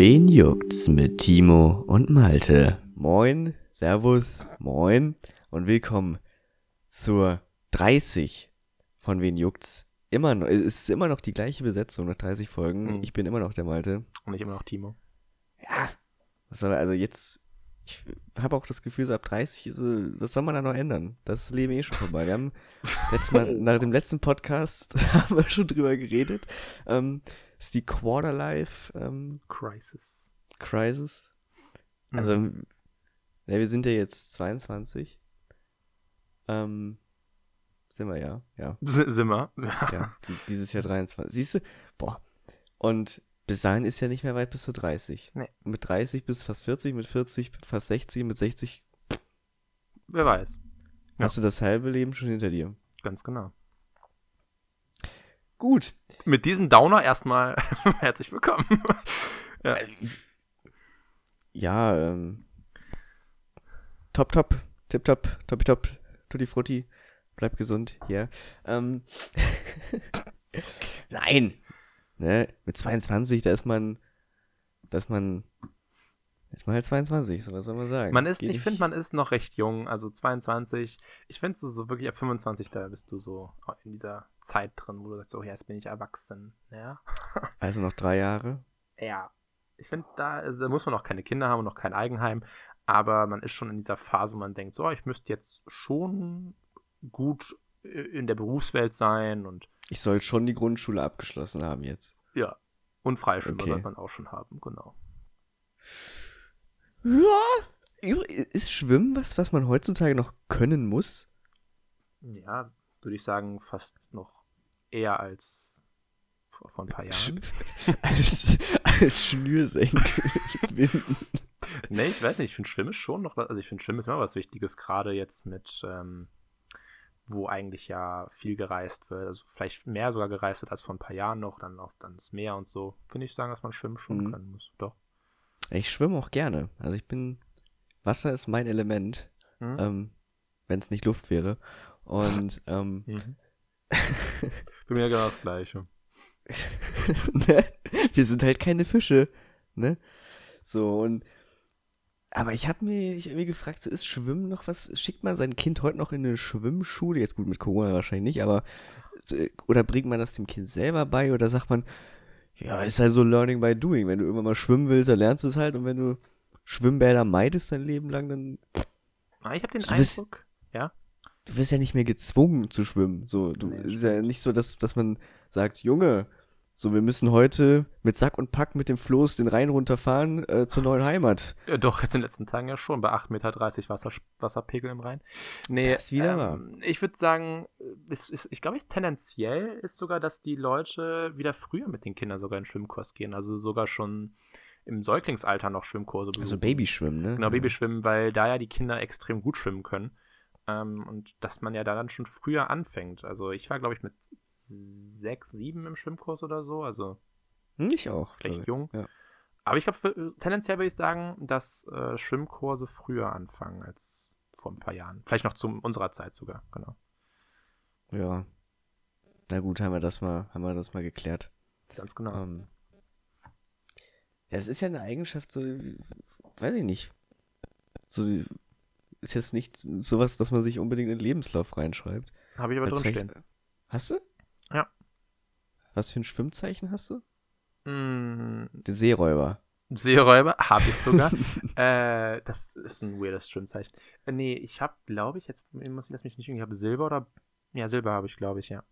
Wen juckt's mit Timo und Malte? Moin, Servus, moin und willkommen zur 30 von Wen juckt's. Immer noch, es ist immer noch die gleiche Besetzung nach 30 Folgen. Mhm. Ich bin immer noch der Malte. Und nicht immer noch Timo. Ja, was soll, also jetzt, ich habe auch das Gefühl, so ab 30 ist, äh, was soll man da noch ändern? Das ist Leben eh schon vorbei. Wir haben letztes Mal, nach dem letzten Podcast haben wir schon drüber geredet. Ähm, ist die Quarterlife ähm, Crisis. Crisis. Also, ja, wir sind ja jetzt 22. Ähm, sind wir ja, ja. S sind wir? Ja, die, dieses Jahr 23. Siehst du? Boah. Und bis dahin ist ja nicht mehr weit bis zu 30. Nee. Mit 30 bis fast 40, mit 40 fast 60, mit 60 Wer weiß. hast du das halbe Leben schon hinter dir. Ganz genau. Gut. Mit diesem Downer erstmal herzlich willkommen. ja. ja, ähm. Top, top, tip, top, top, top, tutti frutti, bleib gesund, ja. Ähm. Nein! Ne, mit 22, da ist man, da ist man, ist man halt 22, so was soll man sagen. Man ist, Geht ich finde, man ist noch recht jung, also 22. Ich finde so, so wirklich ab 25, da bist du so in dieser Zeit drin, wo du sagst, oh ja, jetzt bin ich erwachsen, ja. Also noch drei Jahre? Ja. Ich finde, da, da muss man noch keine Kinder haben und noch kein Eigenheim, aber man ist schon in dieser Phase, wo man denkt, so, ich müsste jetzt schon gut in der Berufswelt sein und ich soll schon die Grundschule abgeschlossen haben jetzt. Ja. Und Freischwimmer okay. sollte man auch schon haben, genau. Ja. Ist Schwimmen was, was man heutzutage noch können muss? Ja, würde ich sagen, fast noch eher als vor, vor ein paar Jahren. als, als Schnürsenkel. nee, ich weiß nicht, ich finde Schwimmen schon noch was, also ich finde Schwimmen ist immer was Wichtiges, gerade jetzt mit, ähm, wo eigentlich ja viel gereist wird, also vielleicht mehr sogar gereist wird als vor ein paar Jahren noch, dann auch dann das Meer und so, finde ich sagen, dass man schwimmen schon mhm. können muss, doch. Ich schwimme auch gerne, also ich bin, Wasser ist mein Element, mhm. ähm, wenn es nicht Luft wäre und, ähm, mhm. Mich ja genau das Gleiche. ne? Wir sind halt keine Fische, ne? So, und aber ich habe mir, ich hab mir gefragt, so ist Schwimmen noch was? Schickt man sein Kind heute noch in eine Schwimmschule? Jetzt gut, mit Corona wahrscheinlich nicht, aber oder bringt man das dem Kind selber bei oder sagt man, ja, ist halt so Learning by Doing. Wenn du irgendwann mal schwimmen willst, dann lernst du es halt und wenn du Schwimmbäder meidest dein Leben lang, dann. Ah, ich habe den Eindruck, wirst, ja. Du wirst ja nicht mehr gezwungen zu schwimmen. So, du nee, ist ja nicht so, dass, dass man sagt, Junge, so, wir müssen heute mit Sack und Pack mit dem Floß den Rhein runterfahren äh, zur neuen Heimat. Ja, doch, jetzt in den letzten Tagen ja schon, bei 8,30 Meter Wasser, Wasserpegel im Rhein. Nee, das ist wieder ähm, ich würde sagen, ist, ist, ich glaube, ich, tendenziell ist sogar, dass die Leute wieder früher mit den Kindern sogar in Schwimmkurs gehen. Also sogar schon im Säuglingsalter noch Schwimmkurse besuchen. Also Babyschwimmen, ne? Genau, Babyschwimmen, weil da ja die Kinder extrem gut schwimmen können. Ähm, und dass man ja da dann schon früher anfängt. Also ich war, glaube ich, mit sechs, sieben im Schwimmkurs oder so. Also ich auch. Recht jung. Ja. Aber ich glaube, tendenziell würde ich sagen, dass äh, Schwimmkurse früher anfangen als vor ein paar Jahren. Vielleicht noch zu unserer Zeit sogar, genau. Ja. Na gut, haben wir das mal, haben wir das mal geklärt. Ganz genau. Ähm, ja, es ist ja eine Eigenschaft, so, weiß ich nicht. So, ist jetzt nicht sowas, was man sich unbedingt in den Lebenslauf reinschreibt. Habe ich aber drin stehen. Hast du? Ja. Was für ein Schwimmzeichen hast du? Mm. Den Seeräuber. Seeräuber habe ich sogar. äh, das ist ein weirdes Schwimmzeichen. Äh, nee, ich habe, glaube ich, jetzt muss ich das mich nicht ich habe Silber oder ja, Silber habe ich, glaube ich, ja.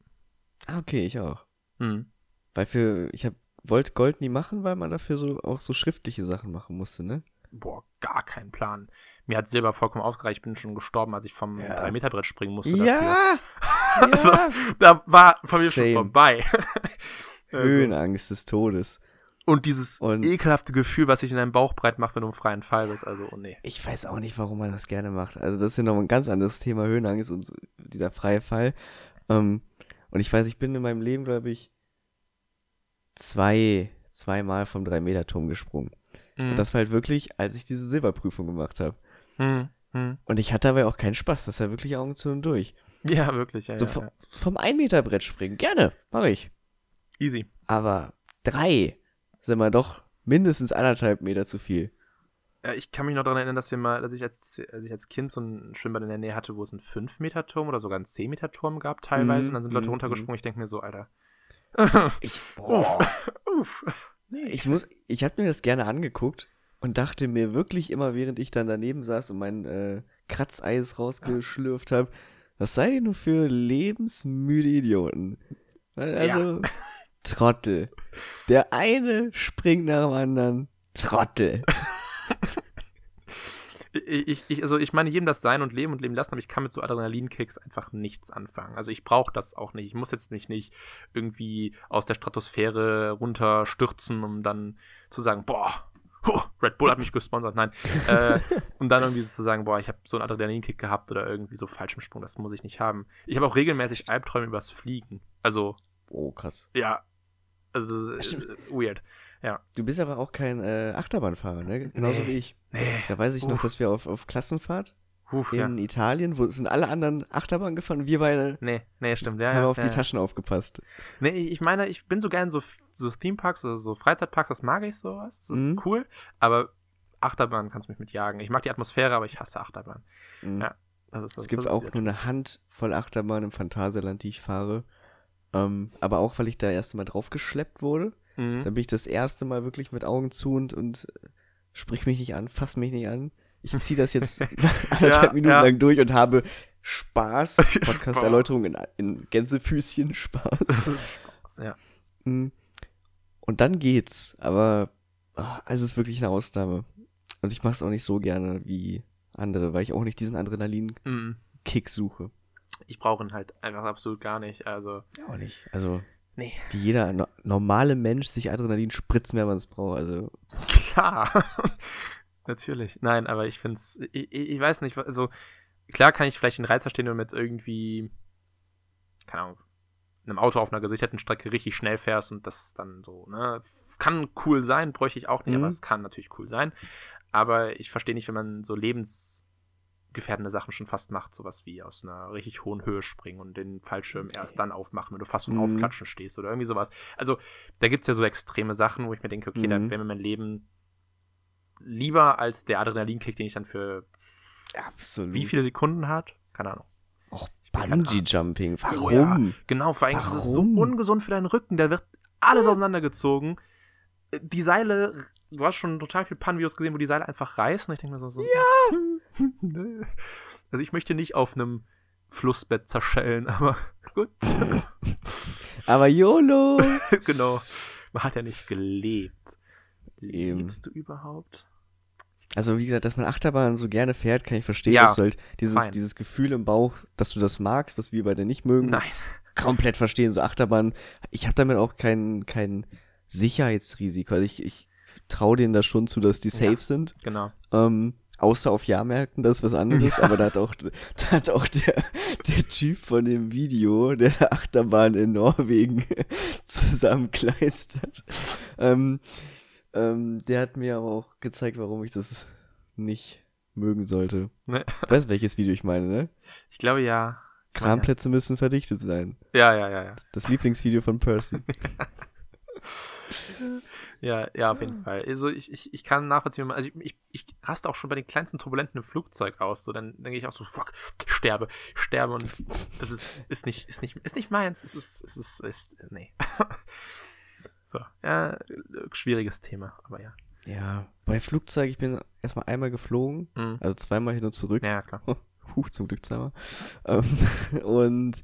Ah, okay, ich auch. Mhm. Weil für ich habe wollte Gold nie machen, weil man dafür so auch so schriftliche Sachen machen musste, ne? Boah, gar keinen Plan. Mir hat Silber vollkommen ausgereicht. Ich bin schon gestorben, als ich vom Ja. 3-Meter-Brett springen musste. Ja! Also, ja! da war von mir Same. schon vorbei. Also, Höhenangst des Todes. und dieses Und- ekelhafte Gefühl, was sich in deinem Bauch breit macht, wenn du im freien Fall bist. Also, oh nee. Ich weiß auch nicht, warum man das gerne macht. Also das ist ja noch ein ganz anderes Thema, Höhenangst und so, dieser freie Fall. Ähm, und ich weiß, ich bin in meinem Leben, glaube ich, zwei, zweimal vom 3-Meter-Turm gesprungen. Mhm. Und das war halt wirklich, als ich diese Silberprüfung gemacht habe. Mhm. Mhm. Und ich hatte dabei auch keinen Spaß. Das war wirklich Augen zu und durch. Ja, wirklich. Ja, so ja, vom, ja. vom 1-Meter-Brett springen, gerne, mache ich. Easy. Aber drei sind wir doch mindestens anderthalb Meter zu viel. Ja, ich kann mich noch daran erinnern, dass wir mal, dass ich als, als ich als Kind so ein Schwimmbad in der Nähe hatte, wo es einen 5-Meter-Turm oder sogar einen 10-Meter-Turm gab teilweise. Mhm, Und dann sind Leute mhm, runtergesprungen. Ich denke mir so, Alter. Ich, Uff. Uff. Nee. ich muss, ich habe mir das gerne angeguckt und dachte mir wirklich immer, während ich dann daneben saß und mein äh, Kratzeis rausgeschlürft habe, was seid ihr nur für lebensmüde Idioten? Also, Trottel. Der eine springt nach dem anderen. Trottel. ich, ich, also ich meine, jedem das sein und leben und leben lassen, aber ich kann mit so Adrenalinkicks einfach nichts anfangen. Also ich brauche das auch nicht. Ich muss jetzt mich nicht irgendwie aus der Stratosphäre runterstürzen, um dann zu sagen, boah, Red Bull hat mich gesponsert. Nein. äh, um dann irgendwie so zu sagen, boah, ich habe so einen Adrenalinkick gehabt oder irgendwie so Fallschirmsprung, das muss ich nicht haben. Ich habe auch regelmäßig Albträume übers Fliegen. Also, Oh, krass. ja. Also, äh, Stimmt. weird. Du bist aber auch kein äh, Achterbahnfahrer, ne? Genauso Nee. wie ich. Nee. Da weiß ich noch, Uff. dass wir auf, auf Klassenfahrt Ja. in Italien, wo sind alle anderen Achterbahn gefahren wir beide Nee, nee, stimmt. Ja, haben ja, auf ja, die ja. Taschen aufgepasst. Nee, ich meine, ich bin so gern so, so Themeparks oder so Freizeitparks, das mag ich sowas. Das ist Mhm. cool, aber Achterbahn kannst du mich mit jagen. Ich mag die Atmosphäre, aber ich hasse Achterbahn. Mhm. Ja, Das ist, das, Es gibt auch nur eine. Handvoll Achterbahn im Phantasialand, die ich fahre. Ähm, aber auch, weil ich da erst mal draufgeschleppt wurde. Mhm. Dann bin ich das erste Mal wirklich mit Augen zu und, und äh, sprich mich nicht an, fass mich nicht an. Ich ziehe das jetzt anderthalb Minuten ja. lang durch und habe Spaß. Spaß. Podcast-Erläuterung in, in Gänsefüßchen, Spaß. ja. Mm. Und dann geht's, aber ah, es ist wirklich eine Ausnahme. Und ich mache es auch nicht so gerne wie andere, weil ich auch nicht diesen Adrenalin-Kick Mhm. suche. Ich brauche ihn halt einfach absolut gar nicht. Also, Auch nicht. Also, nee. wie jeder no normale Mensch sich Adrenalin spritzen, wenn man es braucht. Also, Klar. Natürlich. Nein, aber ich finde es, ich, ich weiß nicht, also klar kann ich vielleicht den Reiz verstehen, wenn du mit irgendwie, keine Ahnung, einem Auto auf einer gesicherten Strecke richtig schnell fährst und das dann so, ne, kann cool sein, bräuchte ich auch nicht, Mhm. aber es kann natürlich cool sein. Aber ich verstehe nicht, wenn man so lebensgefährdende Sachen schon fast macht, sowas wie aus einer richtig hohen Höhe springen und den Fallschirm erst dann aufmachen, wenn du fast Mhm. Aufklatschen stehst oder irgendwie sowas. Also, da gibt es ja so extreme Sachen, wo ich mir denke, okay, da Mhm. wäre mir mein Leben lieber als der Adrenalinkick, den ich dann für absolut. wie viele Sekunden hat? Keine Ahnung. Grad Bungee-Jumping. Warum? Oh ja. Genau, vor allem ist es so Warum? ungesund für deinen Rücken. Da wird alles auseinandergezogen. Äh, Die Seile, du hast schon total viele Pan-Videos gesehen, wo die Seile einfach reißen. Ich denke mir so, so ja. Also ich möchte nicht auf einem Flussbett zerschellen, aber gut. Aber YOLO! genau. Man hat ja nicht gelebt. Eben. Lebst du überhaupt? Also, wie gesagt, dass man Achterbahn so gerne fährt, kann ich verstehen. Ja, dass du halt dieses, fein. dieses Gefühl im Bauch, dass du das magst, was wir beide nicht mögen, Nein. komplett verstehen. So Achterbahn, ich habe damit auch kein, kein Sicherheitsrisiko. Also ich, ich traue denen da schon zu, dass die safe Ja. sind. Genau. Ähm, außer auf Jahrmärkten, das ist was anderes. Aber da hat auch, da hat auch der, der Typ von dem Video, der Achterbahn in Norwegen zusammenkleistert, ähm, ähm, der hat mir aber auch gezeigt, warum ich das nicht mögen sollte. Ne? Weißt welches Video ich meine, ne? Ich glaube ja. Kranplätze müssen verdichtet sein. Ja, ja, ja, ja. Das Lieblingsvideo von Percy. Ja, ja, auf jeden Fall. Also ich, ich, ich kann nachvollziehen, also ich, ich, ich raste auch schon bei den kleinsten Turbulenten im Flugzeug aus. So, dann denke ich auch so, fuck, ich sterbe, sterbe und das ist, ist nicht, ist nicht, ist nicht meins. Es ist, es ist, ist, nee. so, ja, schwieriges Thema, aber ja. ja. Bei Flugzeug, ich bin erstmal einmal geflogen, Mhm. also zweimal hin und zurück. Ja, klar. Huch, zum Glück zweimal. Ähm, und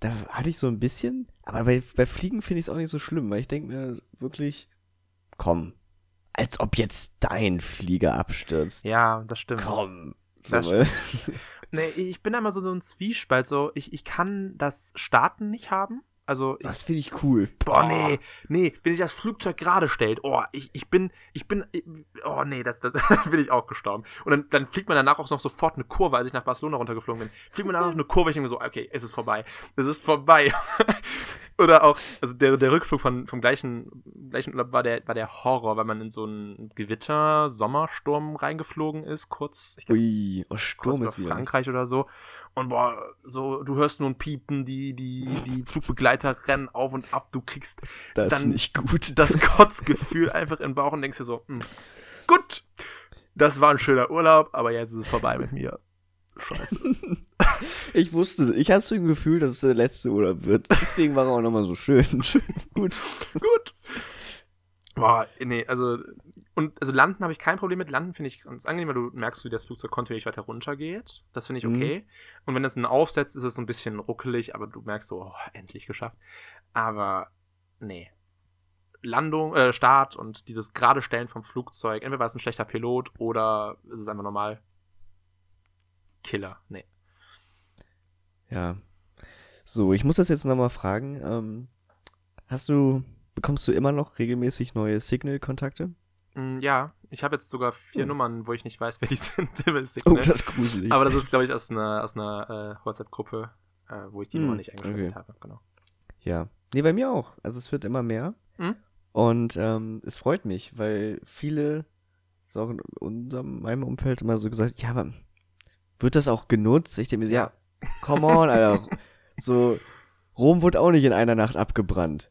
da hatte ich so ein bisschen, aber bei, bei Fliegen finde ich es auch nicht so schlimm, weil ich denke mir wirklich, komm, als ob jetzt dein Flieger abstürzt. Ja, das stimmt. Komm. Das So, weil- Nee, ich bin immer so so ein Zwiespalt. So, ich, ich kann das Starten nicht haben. Also, Das finde ich cool. Boah, nee, nee, wenn sich das Flugzeug gerade stellt, oh, ich, ich bin, ich bin, oh nee, das, das bin ich auch gestorben. Und dann, dann fliegt man danach auch noch sofort eine Kurve, als ich nach Barcelona runtergeflogen bin. Fliegt man danach eine Kurve, ich denke mir so, okay, es ist vorbei. Es ist vorbei. Oder auch, also der, der Rückflug von, vom gleichen, gleichen Urlaub war der, war der Horror, weil man in so einen Gewitter, Sommersturm reingeflogen ist, kurz, ich glaube, Ui, oh, kurz Sturm über ist wieder. Frankreich oder so. Und boah, so, du hörst nur ein Piepen, die, die, die Flugbegleiter Kilometer rennen auf und ab, du kriegst Das dann nicht gut. das Kotzgefühl einfach im Bauch und denkst dir so, hm, gut, das war ein schöner Urlaub, aber jetzt ist es vorbei mit mir. Scheiße. Ich wusste, ich hatte so ein Gefühl, dass es der letzte Urlaub wird. Deswegen war er auch nochmal so schön. schön gut. gut. Boah, nee, also und also landen habe ich kein Problem mit. Landen finde ich ganz angenehm, weil du merkst, wie das Flugzeug kontinuierlich weiter runter geht. Das finde ich Mhm. okay. Und wenn es einen aufsetzt, ist es so ein bisschen ruckelig, aber du merkst so, oh, endlich geschafft. Aber nee. Landung, äh, Start und dieses gerade Stellen vom Flugzeug, entweder war es ein schlechter Pilot oder ist es einfach normal Killer. Nee. Ja. So, ich muss das jetzt nochmal fragen. Ähm, hast du, bekommst du immer noch regelmäßig neue Signal-Kontakte? Mm, ja, ich habe jetzt sogar vier Hm. Nummern, wo ich nicht weiß, wer die sind. Oh, das ist gruselig. Aber das ist, glaube ich, aus einer, aus einer äh, WhatsApp-Gruppe, äh, wo ich die Hm, Nummer nicht eingeschaltet okay. habe. Genau. Ja. Nee, bei mir auch. Also es wird immer mehr. Mhm. Und ähm, es freut mich, weil viele, so auch in unserem, meinem Umfeld immer so gesagt, ja, aber wird das auch genutzt? Ich denke mir, ja, come on, Alter. so, Rom wurde auch nicht in einer Nacht abgebrannt.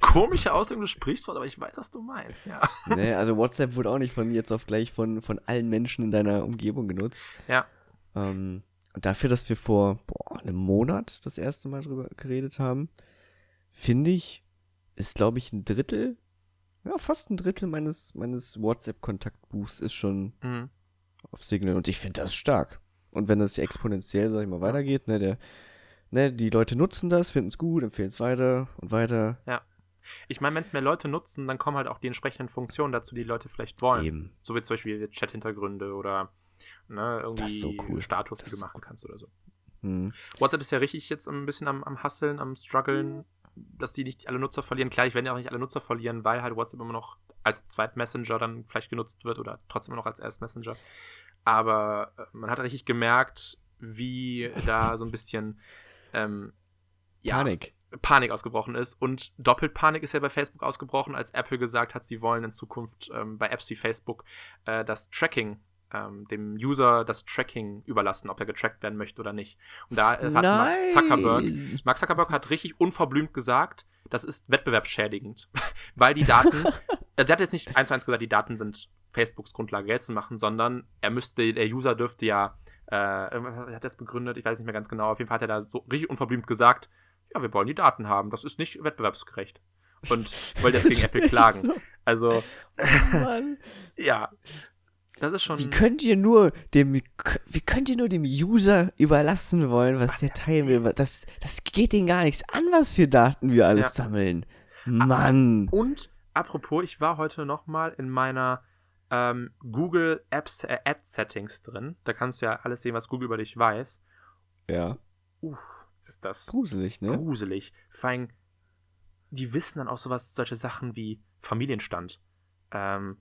Komische Ausdruck, du sprichst von, aber ich weiß, was du meinst, ja. ne, also WhatsApp wurde auch nicht von jetzt auf gleich von, von allen Menschen in deiner Umgebung genutzt. Ja. Ähm, und dafür, dass wir vor boah, einem Monat das erste Mal drüber geredet haben, finde ich, ist, glaube ich, ein Drittel, ja, fast ein Drittel meines, meines WhatsApp-Kontaktbuchs ist schon Mhm. auf Signal. Und ich finde das stark. Und wenn das exponentiell, sag ich mal, weitergeht, ne, der, ne, die Leute nutzen das, finden es gut, empfehlen es weiter und weiter. Ich meine, wenn es mehr Leute nutzen, dann kommen halt auch die entsprechenden Funktionen dazu, die Leute vielleicht wollen. Eben. So wie zum Beispiel Chat-Hintergründe oder ne, irgendwie so cool. Status, die du machen kannst oder so. Hm. WhatsApp ist ja richtig jetzt ein bisschen am, am Hasseln, am Struggeln, dass die nicht alle Nutzer verlieren. Klar, ich werde ja auch nicht alle Nutzer verlieren, weil halt WhatsApp immer noch als Zweitmessenger dann vielleicht genutzt wird oder trotzdem immer noch als Erstmessenger. Aber äh, man hat richtig gemerkt, wie da so ein bisschen ähm, ja, Panik. Panik ausgebrochen ist. Und doppelt Panik ist ja bei Facebook ausgebrochen, als Apple gesagt hat, sie wollen in Zukunft ähm, bei Apps wie Facebook äh, das Tracking, ähm, dem User das Tracking überlassen, ob er getrackt werden möchte oder nicht. Und da hat Mark Zuckerberg, Mark Zuckerberg hat richtig unverblümt gesagt, das ist wettbewerbsschädigend, weil die Daten, also er hat jetzt nicht eins zu eins gesagt, die Daten sind Facebooks Grundlage Geld zu machen, sondern er müsste, der User dürfte ja, äh, hat er das begründet, ich weiß nicht mehr ganz genau, auf jeden Fall hat er da so richtig unverblümt gesagt, ja, wir wollen die Daten haben, das ist nicht wettbewerbsgerecht. Und wollte jetzt gegen Apple klagen. Also, Mann. ja, das ist schon. Wie könnt ihr nur dem, wie könnt ihr nur dem User überlassen wollen, was der teilen will? Das, das geht denen gar nichts an, was für Daten wir alles Ja. sammeln. Mann. Und apropos, ich war heute noch mal in meiner ähm, Google Apps äh, Ad Settings drin. Da kannst du ja alles sehen, was Google über dich weiß. Ja. Uff, ist das Gruselig, ne? gruselig. Vor allem, die wissen dann auch sowas, solche Sachen wie Familienstand, ähm,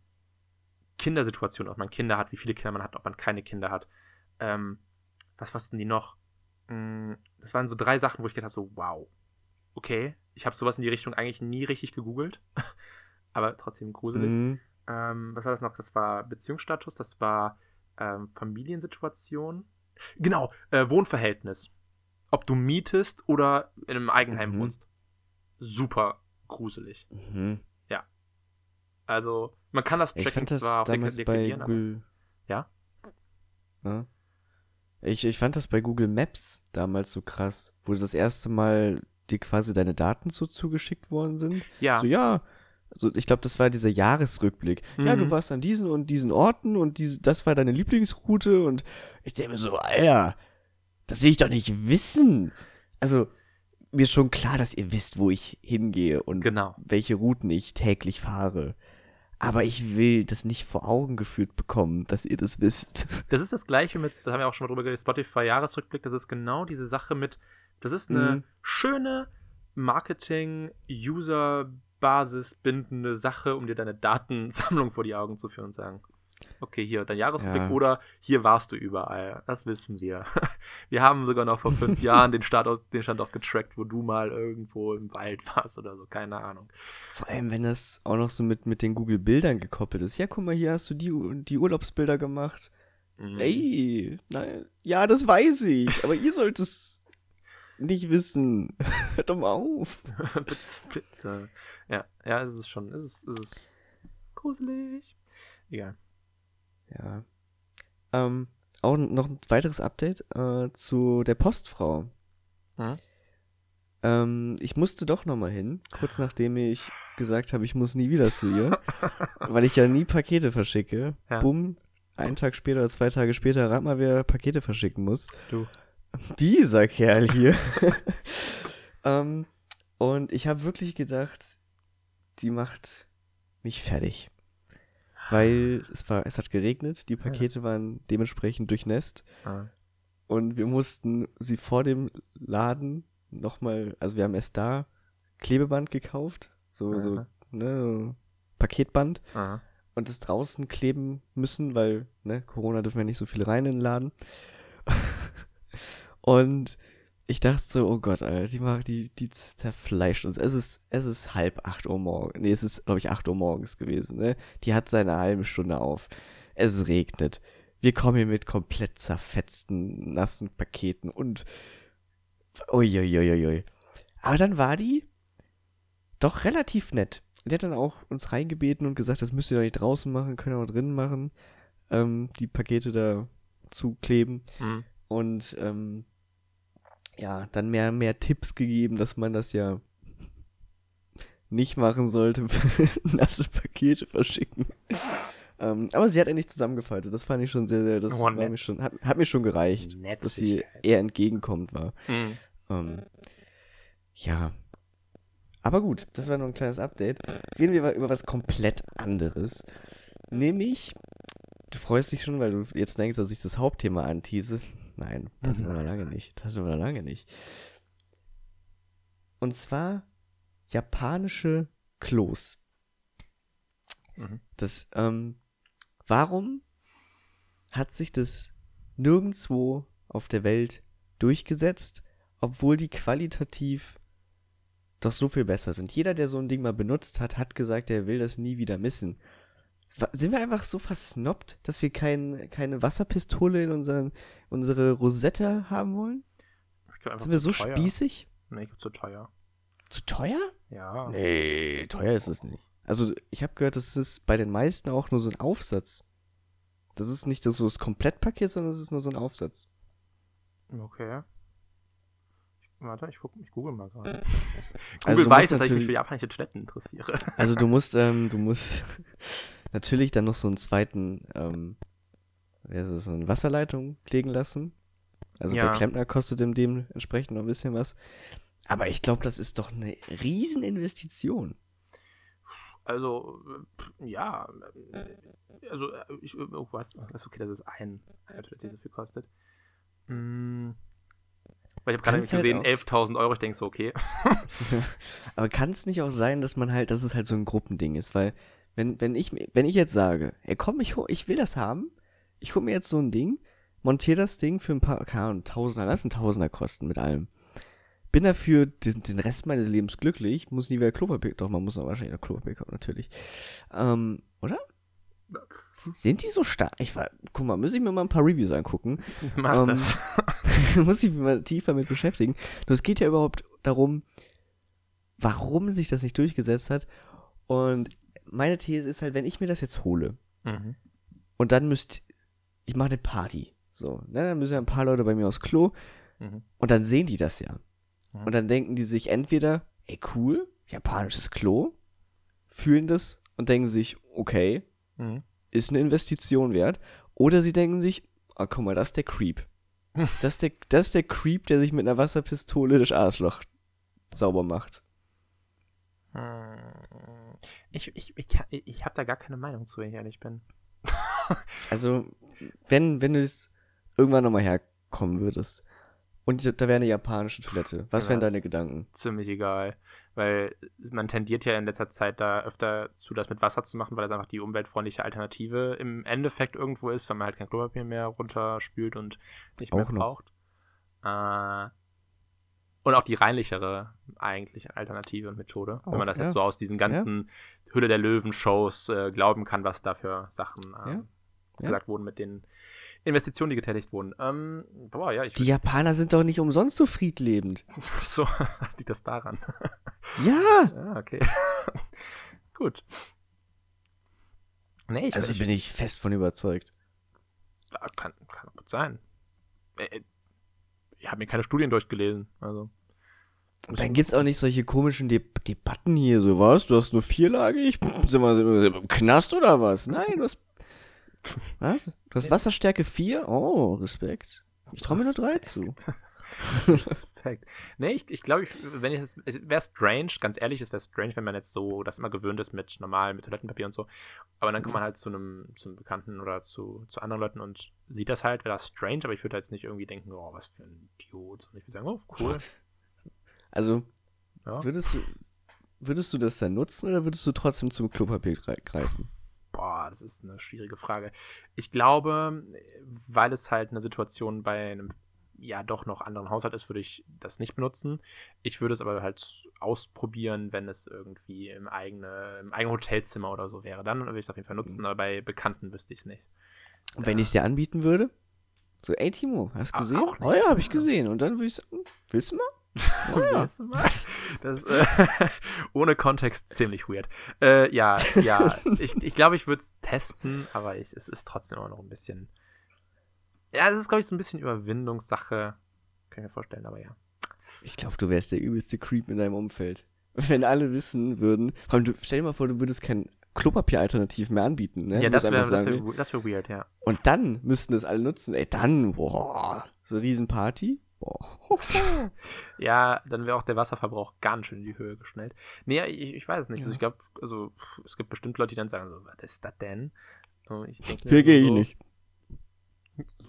Kindersituation, ob man Kinder hat, wie viele Kinder man hat, ob man keine Kinder hat. Ähm, was wussten die noch? Mm, Das waren so drei Sachen, wo ich gedacht habe, so, wow, okay, ich habe sowas in die Richtung eigentlich nie richtig gegoogelt, aber trotzdem gruselig. Mhm. Ähm, was war das noch? Das war Beziehungsstatus, das war ähm, Familiensituation. Genau, äh, Wohnverhältnis. Ob du mietest oder in einem Eigenheim Mhm. wohnst. Super gruselig. Mhm. Also, man kann das Ich Tracking fand das zwar auch damals bei aber Google. Ja? Ja. Ich, ich fand das bei Google Maps damals so krass, wo das erste Mal dir quasi deine Daten so zugeschickt worden sind. ja, So, ja. So, ich glaube, das war dieser Jahresrückblick. Ja, du Mhm. warst an diesen und diesen Orten und diese, das war deine Lieblingsroute und ich denke mir so, Alter, das will ich doch nicht wissen. Also, mir ist schon klar, dass ihr wisst, wo ich hingehe und genau. welche Routen ich täglich fahre. Aber ich will das nicht vor Augen geführt bekommen, dass ihr das wisst. Das ist das gleiche mit, da haben wir auch schon mal drüber geredet, Spotify-Jahresrückblick, das ist genau diese Sache mit, das ist eine Mhm. schöne Marketing-User-Basis bindende Sache, um dir deine Datensammlung vor die Augen zu führen und sagen, okay, hier dein Jahresrückblick Ja. oder hier warst du überall. Das wissen wir. Wir haben sogar noch vor fünf Jahren den, Standort, den Standort getrackt, wo du mal irgendwo im Wald warst oder so, keine Ahnung. Vor allem, wenn das auch noch so mit, mit den Google-Bildern gekoppelt ist. Ja, guck mal, hier hast du die, die Urlaubsbilder gemacht. Mhm. Ey, nein, ja, das weiß ich, aber ihr sollt es. Nicht wissen. Hört doch mal auf. bitte, bitte. Ja, ja, es ist schon, es ist, es ist gruselig. Egal. Ja. Ähm, auch noch ein weiteres Update äh, zu der Postfrau. Mhm. Ähm, ich musste doch nochmal hin, kurz nachdem ich gesagt habe, ich muss nie wieder zu ihr, weil ich ja nie Pakete verschicke. Ja. Bumm, einen Tag später oder zwei Tage später, rat mal, wer Pakete verschicken muss. Du. Dieser Kerl hier. ähm, und ich habe wirklich gedacht, die macht mich fertig. Weil es war, es hat geregnet, die Pakete waren dementsprechend durchnässt Ah. und wir mussten sie vor dem Laden nochmal, also wir haben erst da Klebeband gekauft, so, so, Aha. ne, so Paketband Aha. und das draußen kleben müssen, weil, ne, Corona dürfen ja nicht so viele rein in den Laden. Und ich dachte so, oh Gott, Alter, die macht, die, die zerfleischt uns. Es ist, es ist halb acht Uhr morgens. Nee, es ist, glaube ich, acht Uhr morgens gewesen, ne? Die hat seine halbe Stunde auf. Es regnet. Wir kommen hier mit komplett zerfetzten, nassen Paketen und, uiuiuiui. Aber dann war die doch relativ nett. Die hat dann auch uns reingebeten und gesagt, das müsst ihr doch nicht draußen machen, könnt ihr auch drinnen machen, ähm, die Pakete da zukleben. Mhm. Und ähm, ja, dann mehr, mehr Tipps gegeben, dass man das ja nicht machen sollte, nasse Pakete verschicken. ähm, aber sie hat endlich zusammengefaltet. Das fand ich schon sehr, sehr, das Oh, mir schon, hat, hat mir schon gereicht, dass sie eher entgegenkommt war. Mhm. Ähm, ja. Aber gut, das war nur ein kleines Update. Reden wir über was komplett anderes. Nämlich, du freust dich schon, weil du jetzt denkst, dass ich das Hauptthema antease. Nein, das sind wir noch lange nicht. Das noch lange nicht. Und zwar japanische Klos. Mhm. Das, ähm, warum hat sich das nirgendwo auf der Welt durchgesetzt, obwohl die qualitativ doch so viel besser sind? Jeder, der so ein Ding mal benutzt hat, hat gesagt, er will das nie wieder missen. Sind wir einfach so versnobbt, dass wir kein, keine Wasserpistole in unseren, unsere Rosette haben wollen? Sind wir so teuer. spießig? Nee, ich glaub, zu teuer. Zu teuer? Ja. Nee, teuer ist es nicht. Also, ich habe gehört, das ist bei den meisten auch nur so ein Aufsatz. Das ist nicht das so das Komplettpaket, sondern das ist nur so ein Aufsatz. Okay. Ich, warte, ich, guck, ich google mal gerade. Google Also du weiß, dass ich mich für japanische Toiletten interessiere. Also du musst, ähm, du musst natürlich dann noch so einen zweiten, ähm, wie heißt es, so eine Wasserleitung legen lassen. Also Ja. der Klempner kostet dem entsprechend noch ein bisschen was. Aber ich glaube, das ist doch eine Rieseninvestition. Also, äh, ja. äh, Also, äh, ich, oh, was? Das ist okay, dass es ein, die so viel kostet. Mm. Weil ich habe gerade halt gesehen, auch- 11.000 Euro. Ich denke so, okay. Aber kann es nicht auch sein, dass man halt, dass es halt so ein Gruppending ist? Weil, wenn, wenn ich, wenn ich jetzt sage, ey komm, ich, ich will das haben, ich hol mir jetzt so ein Ding, montiere das Ding für ein paar, keine Ahnung, Tausender, lass ein Tausender kosten mit allem. Bin dafür den, den Rest meines Lebens glücklich, muss nie wieder Klopapier, doch, man muss auch wahrscheinlich noch Klopapier kaufen, natürlich. Ähm, oder? Sind die so stark? Ich war, guck mal, muss ich mir mal ein paar Reviews angucken. Mach Ähm, das. muss ich mich mal tiefer mit beschäftigen. Nur es geht ja überhaupt darum, warum sich das nicht durchgesetzt hat. Und meine These ist halt, wenn ich mir das jetzt hole Mhm. und dann müsst, ich mache eine Party, so, ne, dann müssen ja ein paar Leute bei mir aufs Klo Mhm. und dann sehen die das ja. Mhm. Und dann denken die sich entweder, ey cool, japanisches Klo, fühlen das und denken sich, okay, Mhm. ist eine Investition wert. Oder sie denken sich, ah, guck mal, das ist der Creep. Hm. Das ist der, das ist der Creep, der sich mit einer Wasserpistole das Arschloch sauber macht. Ich, ich, ich, ich habe da gar keine Meinung zu, wenn ich ehrlich bin. Also, wenn, wenn du es irgendwann nochmal herkommen würdest und da wäre eine japanische Toilette, was Ja, wären das- deine Gedanken? Ziemlich egal. Weil man tendiert ja in letzter Zeit da öfter zu, das mit Wasser zu machen, weil das einfach die umweltfreundliche Alternative im Endeffekt irgendwo ist, weil man halt kein Klopapier mehr runterspült und nicht mehr Auch noch. braucht. Äh, und auch die reinlichere eigentlich Alternative und Methode, wenn Auch, man das ja. jetzt so aus diesen ganzen Hülle der Löwen-Shows äh, glauben kann, was da für Sachen ähm, Ja. Ja. gesagt wurden mit den Investitionen, die getätigt wurden. Ähm, boah, ja, ich Die Japaner sind doch nicht umsonst so friedlebend. so liegt das daran. Ja! ja, okay. Gut. Nee, ich, Also ich bin ich fest von überzeugt. Ja, kann, kann gut sein. Ich habe mir keine Studien durchgelesen. Also. Und dann gibt's auch nicht solche komischen De Debatten hier, so was? Du hast nur vierlagig? Sind wir sind wir im Knast oder was? Nein, du hast. Was? Du hast Wasserstärke 4? Oh, Respekt. Ich traue mir nur drei zu. Respekt. Nee, ich, ich glaube, ich, wenn ich es, es wäre strange, ganz ehrlich, es wäre strange, wenn man jetzt so das immer gewöhnt ist mit normal, mit Toilettenpapier und so. Aber dann kommt man halt zu einem, zu einem Bekannten oder zu, zu anderen Leuten und sieht das halt, wäre das strange, aber ich würde jetzt nicht irgendwie denken, oh, was für ein Idiot. Und ich würde sagen, oh, cool. Also, Ja. würdest du, würdest du das dann nutzen oder würdest du trotzdem zum Klopapier grei- greifen? Boah, das ist eine schwierige Frage. Ich glaube, weil es halt eine Situation bei einem ja doch noch anderen Haushalt ist, würde ich das nicht benutzen. Ich würde es aber halt ausprobieren, wenn es irgendwie im, eigene, im eigenen Hotelzimmer oder so wäre. Dann würde ich es auf jeden Fall nutzen, aber bei Bekannten wüsste ich es nicht. Und wenn ich es dir anbieten würde? So, ey Timo, hast du gesehen? auch nicht. Oh ja, hab ich gesehen. Und dann würde ich sagen, willst du mal? Oh ja. Das, äh, ohne Kontext ziemlich weird. Äh, ja, ja. Ich, ich glaube, ich würde es testen, aber ich, es ist trotzdem immer noch ein bisschen. Ja, es ist, glaube ich, so ein bisschen Überwindungssache. Kann ich mir vorstellen, aber ja. Ich glaube, du wärst der übelste Creep in deinem Umfeld. Wenn alle wissen würden, vor allem, stell dir mal vor, du würdest kein Klopapier-Alternativ mehr anbieten, ne? Ja, das wäre das wär, das wär weird, ja. Und dann müssten das alle nutzen. Ey, dann, boah, so Riesenparty. Boah. Ja, dann wäre auch der Wasserverbrauch ganz schön in die Höhe geschnellt. Nee, ich, ich weiß es nicht. Also Ja. ich glaube, also es gibt bestimmt Leute, die dann sagen, so, was ist das denn? Und ich denke mir Hier gehe ich so, nicht.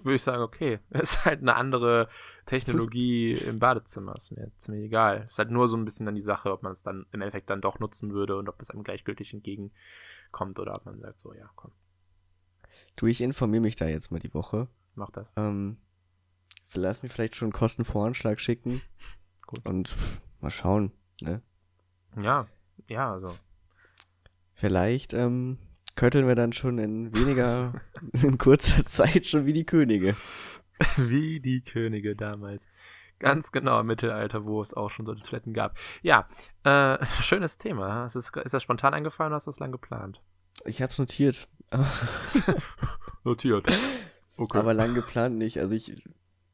Würde ich sagen, okay, es ist halt eine andere Technologie im Badezimmer. Ist mir ziemlich egal. Ist halt nur so ein bisschen dann die Sache, ob man es dann im Endeffekt dann doch nutzen würde und ob es einem gleichgültig entgegenkommt oder ob man sagt, so, ja, komm, Du, ich informiere mich da jetzt mal die Woche. mach das. Ähm, lass mir vielleicht schon einen Kostenvoranschlag schicken. Gut. Und pff, mal schauen, ne? Ja, ja, also. Vielleicht ähm, kötteln wir dann schon in weniger, in kurzer Zeit schon wie die Könige. Wie die Könige damals. Ganz genau im Mittelalter, wo es auch schon solche Toiletten gab. Ja, äh, schönes Thema. Ist, es, ist das spontan eingefallen oder hast du das lang geplant? Ich hab's notiert, Notiert. Okay. aber lang geplant nicht. Also ich,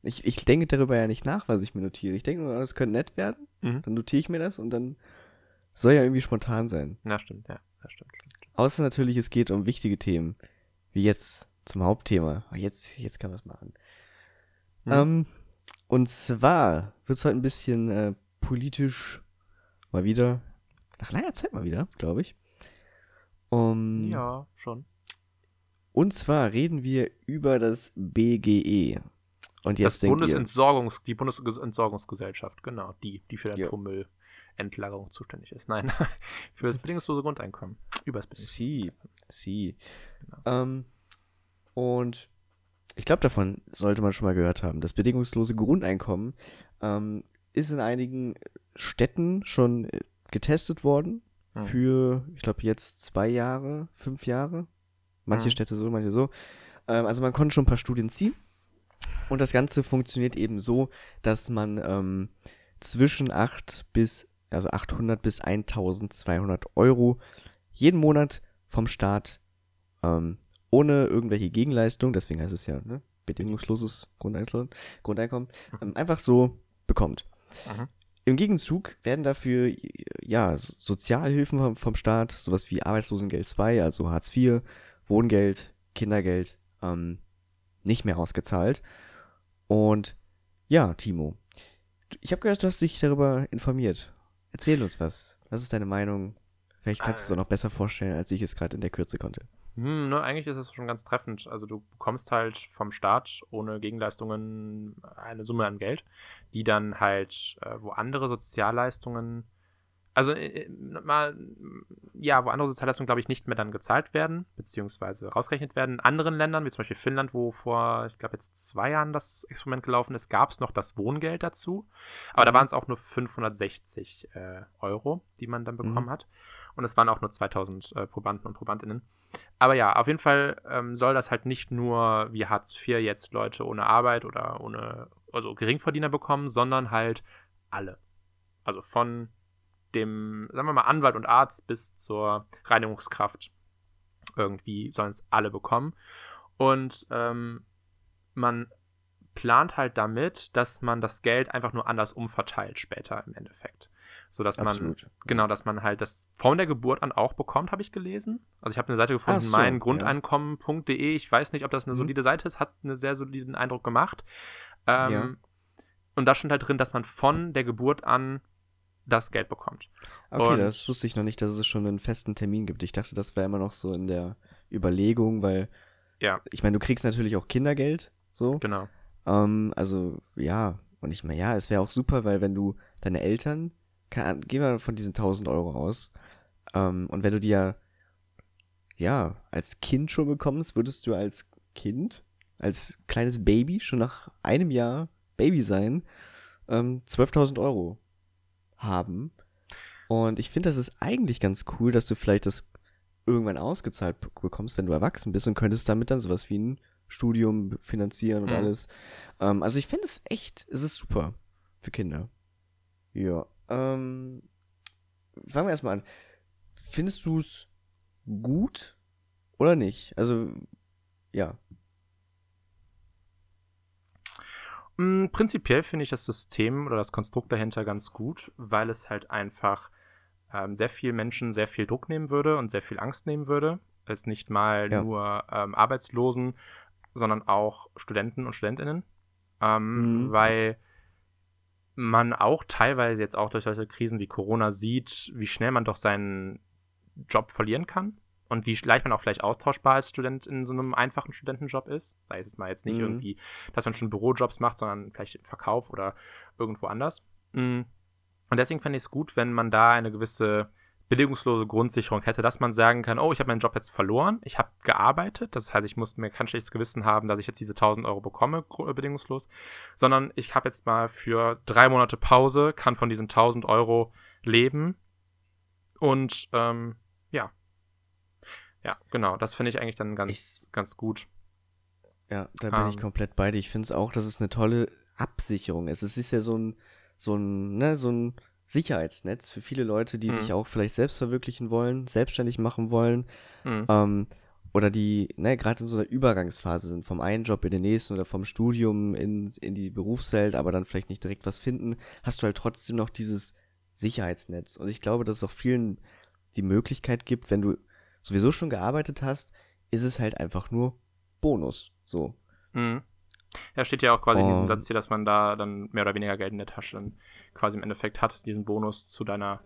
ich, ich denke darüber ja nicht nach, was ich mir notiere. Ich denke nur, das könnte nett werden. Mhm. Dann notiere ich mir das und dann soll ja irgendwie spontan sein. Na, stimmt, ja. Das stimmt. stimmt. Außer natürlich, es geht um wichtige Themen. Wie jetzt zum Hauptthema. Jetzt, jetzt kann man es machen. Mhm. Ähm, und zwar wird es heute ein bisschen äh, politisch mal wieder. Nach langer Zeit mal wieder, glaube ich. Um, Ja, schon. Und zwar reden wir über das BGE. Und jetzt das denkt ihr, Bundesentsorgungs, die Bundesentsorgungsgesellschaft, genau, die, die für Ja. die Atommüllentlagerung zuständig ist. Nein, für das bedingungslose Grundeinkommen. Über das bedingungslose. Sie, sie. Genau. Ähm, und ich glaube, davon sollte man schon mal gehört haben. Das bedingungslose Grundeinkommen ähm, ist in einigen Städten schon äh, getestet worden. Hm. Für, ich glaube, jetzt zwei Jahre, fünf Jahre. Manche Mhm. Städte so, manche so. Ähm, also man konnte schon ein paar Studien ziehen. Und das Ganze funktioniert eben so, dass man ähm, zwischen 8 bis, also 800 bis 1200 Euro jeden Monat vom Staat ähm, ohne irgendwelche Gegenleistung, deswegen heißt es ja ne, bedingungsloses Grundeinkommen, Grundeinkommen ähm, einfach so bekommt. Mhm. Im Gegenzug werden dafür ja so- Sozialhilfen vom, vom Staat, sowas wie Arbeitslosengeld 2, also Hartz IV, Wohngeld, Kindergeld, ähm, nicht mehr ausgezahlt. Und ja, Timo, ich habe gehört, du hast dich darüber informiert. Erzähl uns was. Was ist deine Meinung? Vielleicht kannst du es auch noch besser vorstellen, als ich es gerade in der Kürze konnte. Hm, ne, eigentlich ist es schon ganz treffend. Also du bekommst halt vom Staat ohne Gegenleistungen eine Summe an Geld, die dann halt, äh, wo andere Sozialleistungen, also äh, mal, ja, wo andere Sozialleistungen, glaube ich, nicht mehr dann gezahlt werden, beziehungsweise rausgerechnet werden. In anderen Ländern, wie zum Beispiel Finnland, wo vor, ich glaube, jetzt zwei Jahren das Experiment gelaufen ist, gab es noch das Wohngeld dazu. Aber mhm. da waren es auch nur 560 äh, Euro, die man dann bekommen mhm. hat. Und es waren auch nur 2000 äh, Probanden und Probandinnen. Aber ja, auf jeden Fall ähm, soll das halt nicht nur wie Hartz IV jetzt Leute ohne Arbeit oder ohne, also Geringverdiener bekommen, sondern halt alle. Also von dem, sagen wir mal, Anwalt und Arzt bis zur Reinigungskraft irgendwie sollen es alle bekommen. Und ähm, man plant halt damit, dass man das Geld einfach nur anders umverteilt später im Endeffekt. So dass man, genau, dass man halt das von der Geburt an auch bekommt, habe ich gelesen. Also ich habe eine Seite gefunden, so, meingrundeinkommen.de. Ich weiß nicht, ob das eine mhm. solide Seite ist, hat einen sehr soliden Eindruck gemacht. Ähm, ja. Und da stand halt drin, dass man von der Geburt an das Geld bekommt. Okay, und das wusste ich noch nicht, dass es schon einen festen Termin gibt. Ich dachte, das wäre immer noch so in der Überlegung, weil ja. ich meine, du kriegst natürlich auch Kindergeld, so. Genau. Ähm, also ja, und ich meine, ja, es wäre auch super, weil wenn du deine Eltern, kann, gehen wir von diesen 1000 Euro aus, ähm, und wenn du die ja, ja, als Kind schon bekommst, würdest du als Kind, als kleines Baby schon nach einem Jahr Baby sein, ähm, 12.000 Euro haben. Und ich finde, das ist eigentlich ganz cool, dass du vielleicht das irgendwann ausgezahlt bekommst, wenn du erwachsen bist und könntest damit dann sowas wie ein Studium finanzieren und mhm. alles. Ähm, also ich finde es echt, es ist super für Kinder. Ja. Ähm, fangen wir erstmal an. Findest du es gut oder nicht? Also, ja. Mm, prinzipiell finde ich das System oder das Konstrukt dahinter ganz gut, weil es halt einfach ähm, sehr viel Menschen sehr viel Druck nehmen würde und sehr viel Angst nehmen würde. Es nicht mal ja. nur ähm, Arbeitslosen, sondern auch Studenten und Studentinnen. Ähm, mhm. Weil man auch teilweise jetzt auch durch solche Krisen wie Corona sieht, wie schnell man doch seinen Job verlieren kann und wie leicht man auch vielleicht austauschbar als Student in so einem einfachen Studentenjob ist. Sei es mal jetzt nicht mhm. irgendwie, dass man schon Bürojobs macht, sondern vielleicht im Verkauf oder irgendwo anders. Mhm. Und deswegen fände ich es gut, wenn man da eine gewisse bedingungslose Grundsicherung hätte, dass man sagen kann, oh, ich habe meinen Job jetzt verloren, ich habe gearbeitet, das heißt, ich muss mir kein schlechtes Gewissen haben, dass ich jetzt diese 1000 Euro bekomme, äh, bedingungslos, sondern ich habe jetzt mal für drei Monate Pause, kann von diesen 1000 Euro leben und ähm, ja, genau. Das finde ich eigentlich dann ganz, ich, ganz gut. Ja, da bin um, ich ähm. komplett bei dir. Ich finde es auch, dass es eine tolle Absicherung ist. Es ist ja so ein, so ein, ne, so ein Sicherheitsnetz für viele Leute, die mhm. sich auch vielleicht selbst verwirklichen wollen, selbstständig machen wollen. Mhm. Ähm, oder die, ne, gerade in so einer Übergangsphase sind, vom einen Job in den nächsten oder vom Studium in, in die Berufswelt, aber dann vielleicht nicht direkt was finden, hast du halt trotzdem noch dieses Sicherheitsnetz. Und ich glaube, dass es auch vielen die Möglichkeit gibt, wenn du sowieso schon gearbeitet hast, ist es halt einfach nur Bonus. So. Mhm. Ja, steht ja auch quasi um, in diesem Satz hier, dass man da dann mehr oder weniger Geld in der Tasche dann quasi im Endeffekt hat, diesen Bonus zu deiner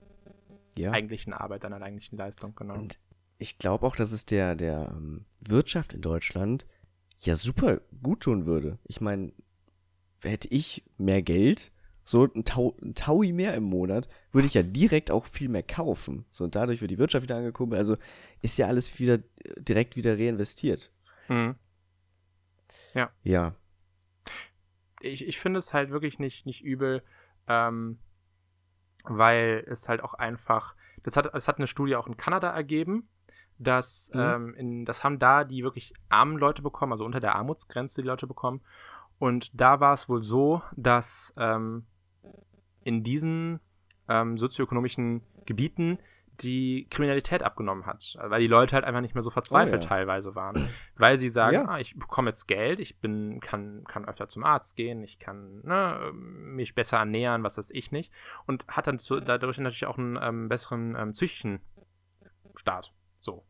ja. eigentlichen Arbeit, deiner eigentlichen Leistung, genau. Und ich glaube auch, dass es der, der ähm, Wirtschaft in Deutschland ja super gut tun würde. Ich meine, hätte ich mehr Geld, so ein, Tau, ein Taui mehr im Monat, würde ich ja direkt auch viel mehr kaufen. So, und dadurch wird die Wirtschaft wieder angekurbelt. Also ist ja alles wieder direkt wieder reinvestiert. Mhm. Ja. Ja. Ich, ich finde es halt wirklich nicht, nicht übel, ähm, weil es halt auch einfach, das hat, es hat eine Studie auch in Kanada ergeben, dass, mhm. ähm, in, das haben da die wirklich armen Leute bekommen, also unter der Armutsgrenze die Leute bekommen. Und da war es wohl so, dass ähm, in diesen ähm, sozioökonomischen Gebieten die Kriminalität abgenommen hat, weil die Leute halt einfach nicht mehr so verzweifelt oh, ja. teilweise waren, weil sie sagen, ja. ah, ich bekomme jetzt Geld, ich bin kann kann öfter zum Arzt gehen, ich kann ne, mich besser ernähren, was weiß ich nicht und hat dann zu, dadurch natürlich auch einen ähm, besseren ähm, psychischen Start, so.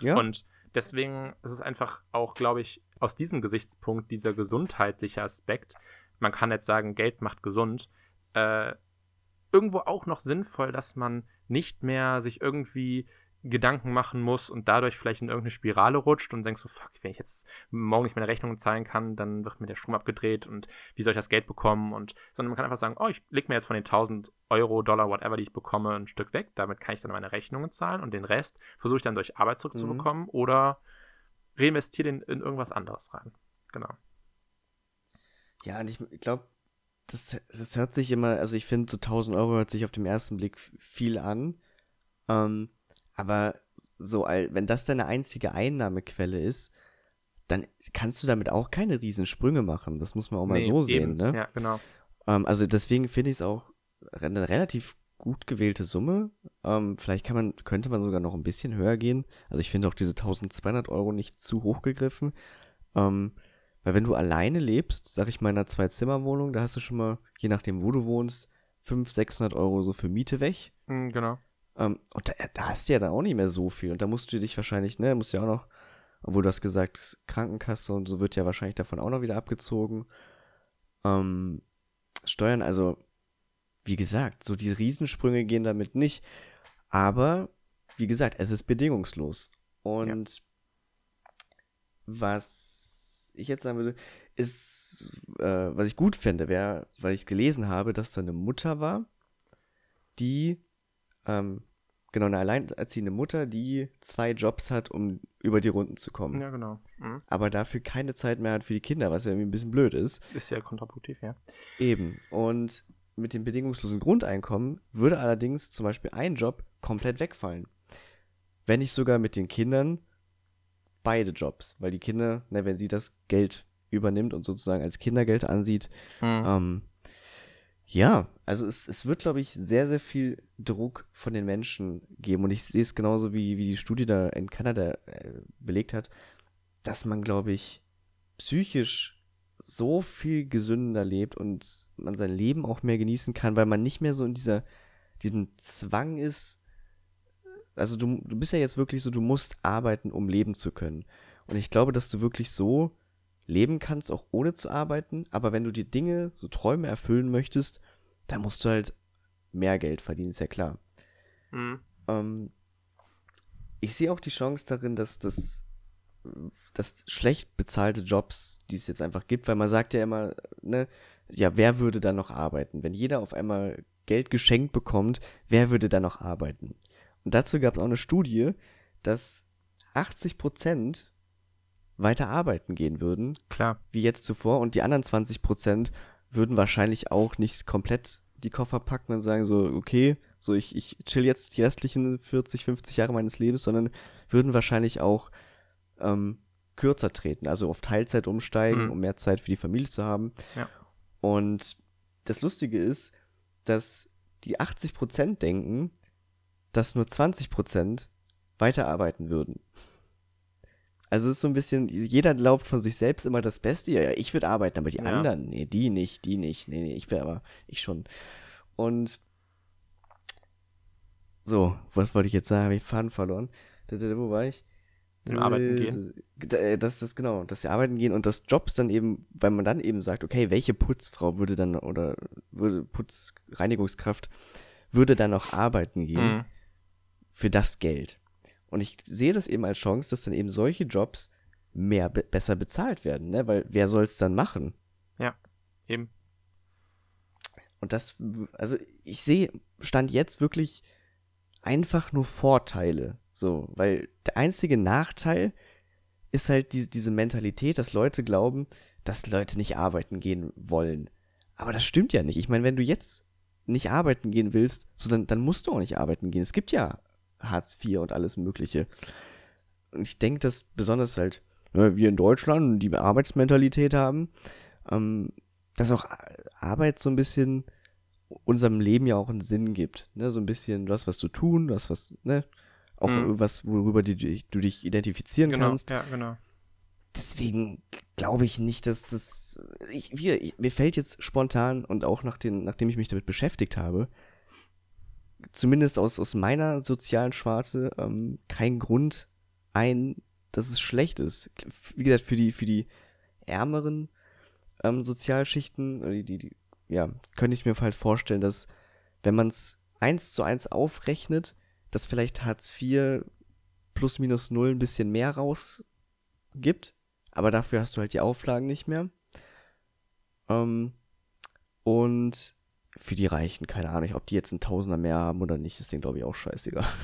Ja. Und deswegen ist es einfach auch, glaube ich, aus diesem Gesichtspunkt dieser gesundheitliche Aspekt, man kann jetzt sagen, Geld macht gesund, äh, irgendwo auch noch sinnvoll, dass man nicht mehr sich irgendwie Gedanken machen muss und dadurch vielleicht in irgendeine Spirale rutscht und denkst so, fuck, wenn ich jetzt morgen nicht meine Rechnungen zahlen kann, dann wird mir der Strom abgedreht und wie soll ich das Geld bekommen? Und sondern man kann einfach sagen, oh, ich leg mir jetzt von den 1000 Euro, Dollar, whatever, die ich bekomme, ein Stück weg. Damit kann ich dann meine Rechnungen zahlen und den Rest versuche ich dann durch Arbeit zurückzubekommen mhm. oder reinvestiere den in irgendwas anderes rein. Genau. Ja, und ich glaube, das, das hört sich immer, also ich finde, so 1000 Euro hört sich auf den ersten Blick viel an. Ähm, aber so, wenn das deine einzige Einnahmequelle ist, dann kannst du damit auch keine Riesensprünge machen. Das muss man auch mal nee, so sehen, ne? Ja, genau. Ähm, also deswegen finde ich es auch eine relativ gut gewählte Summe. Ähm, vielleicht kann man, könnte man sogar noch ein bisschen höher gehen. Also ich finde auch diese 1200 Euro nicht zu hoch gegriffen. Ähm, weil wenn du alleine lebst, sag ich mal in einer Zwei-Zimmer-Wohnung, da hast du schon mal, je nachdem wo du wohnst, 500, 600 Euro so für Miete weg. Mhm, genau. Ähm, und da, da, hast du ja dann auch nicht mehr so viel. Und da musst du dich wahrscheinlich, ne, musst du ja auch noch, obwohl du hast gesagt, Krankenkasse und so wird ja wahrscheinlich davon auch noch wieder abgezogen. Ähm, Steuern, also, wie gesagt, so die Riesensprünge gehen damit nicht. Aber, wie gesagt, es ist bedingungslos. Und ja. was ich jetzt sagen würde, ist, äh, was ich gut fände, wäre, weil ich gelesen habe, dass da eine Mutter war, die ähm, Genau, eine alleinerziehende Mutter, die zwei Jobs hat, um über die Runden zu kommen. Ja, genau. Mhm. Aber dafür keine Zeit mehr hat für die Kinder, was ja irgendwie ein bisschen blöd ist. Ist ja kontraproduktiv, ja. Eben. Und mit dem bedingungslosen Grundeinkommen würde allerdings zum Beispiel ein Job komplett wegfallen. Wenn nicht sogar mit den Kindern beide Jobs. Weil die Kinder, ne, wenn sie das Geld übernimmt und sozusagen als Kindergeld ansieht, mhm. ähm, ja, also es, es wird, glaube ich, sehr, sehr viel Druck von den Menschen geben. Und ich sehe es genauso, wie, wie die Studie da in Kanada äh, belegt hat, dass man, glaube ich, psychisch so viel gesünder lebt und man sein Leben auch mehr genießen kann, weil man nicht mehr so in dieser, diesem Zwang ist. Also du, du bist ja jetzt wirklich so, du musst arbeiten, um leben zu können. Und ich glaube, dass du wirklich so leben kannst, auch ohne zu arbeiten. Aber wenn du die Dinge, so Träume erfüllen möchtest, dann musst du halt mehr Geld verdienen, ist ja klar. Mhm. Ähm, ich sehe auch die Chance darin, dass das dass schlecht bezahlte Jobs, die es jetzt einfach gibt, weil man sagt ja immer, ne, ja, wer würde da noch arbeiten? Wenn jeder auf einmal Geld geschenkt bekommt, wer würde da noch arbeiten? Und dazu gab es auch eine Studie, dass 80 Prozent weiter arbeiten gehen würden. Klar. Wie jetzt zuvor. Und die anderen 20 Prozent würden wahrscheinlich auch nicht komplett die Koffer packen und sagen so, okay, so ich, ich chill jetzt die restlichen 40, 50 Jahre meines Lebens, sondern würden wahrscheinlich auch ähm, kürzer treten, also auf Teilzeit umsteigen, mhm. um mehr Zeit für die Familie zu haben. Ja. Und das Lustige ist, dass die 80 Prozent denken, dass nur 20 Prozent weiterarbeiten würden. Also es ist so ein bisschen, jeder glaubt von sich selbst immer das Beste. Ja, ich würde arbeiten, aber die ja. anderen, nee, die nicht, die nicht, nee, nee, ich bin aber, ich schon. Und so, was wollte ich jetzt sagen? Habe ich Faden verloren? Wo war ich? Zum Arbeiten gehen. Äh, das ist genau, dass sie arbeiten gehen und das Jobs dann eben, weil man dann eben sagt, okay, welche Putzfrau würde dann oder würde Putzreinigungskraft würde dann noch arbeiten gehen mhm. Für das Geld. Und ich sehe das eben als Chance, dass dann eben solche Jobs mehr be besser bezahlt werden, ne? Weil wer soll es dann machen? Ja, eben. Und das, also ich sehe, stand jetzt wirklich einfach nur Vorteile. So, weil der einzige Nachteil ist halt die, diese Mentalität, dass Leute glauben, dass Leute nicht arbeiten gehen wollen. Aber das stimmt ja nicht. Ich meine, wenn du jetzt nicht arbeiten gehen willst, so dann, dann musst du auch nicht arbeiten gehen. Es gibt ja Hartz IV und alles Mögliche. Und ich denke, dass besonders halt ne, wir in Deutschland die Arbeitsmentalität haben, ähm, dass auch Arbeit so ein bisschen unserem Leben ja auch einen Sinn gibt. Ne? So ein bisschen, du hast was zu tun, du hast was, ne? Auch mhm. irgendwas, worüber du, du dich identifizieren genau, kannst. Ja, genau. Deswegen glaube ich nicht, dass das. Ich, wir, ich, mir fällt jetzt spontan und auch nach den, nachdem ich mich damit beschäftigt habe, zumindest aus, aus meiner sozialen Schwarte, ähm, kein Grund ein, dass es schlecht ist. Wie gesagt, für die, für die ärmeren ähm, Sozialschichten, die, die, die, ja, könnte ich mir halt vorstellen, dass wenn man es eins zu eins aufrechnet, dass vielleicht Hartz IV plus minus null ein bisschen mehr rausgibt, aber dafür hast du halt die Auflagen nicht mehr. Ähm, und für die Reichen, keine Ahnung, ob die jetzt einen Tausender mehr haben oder nicht, ist denen, glaube ich, auch scheißegal.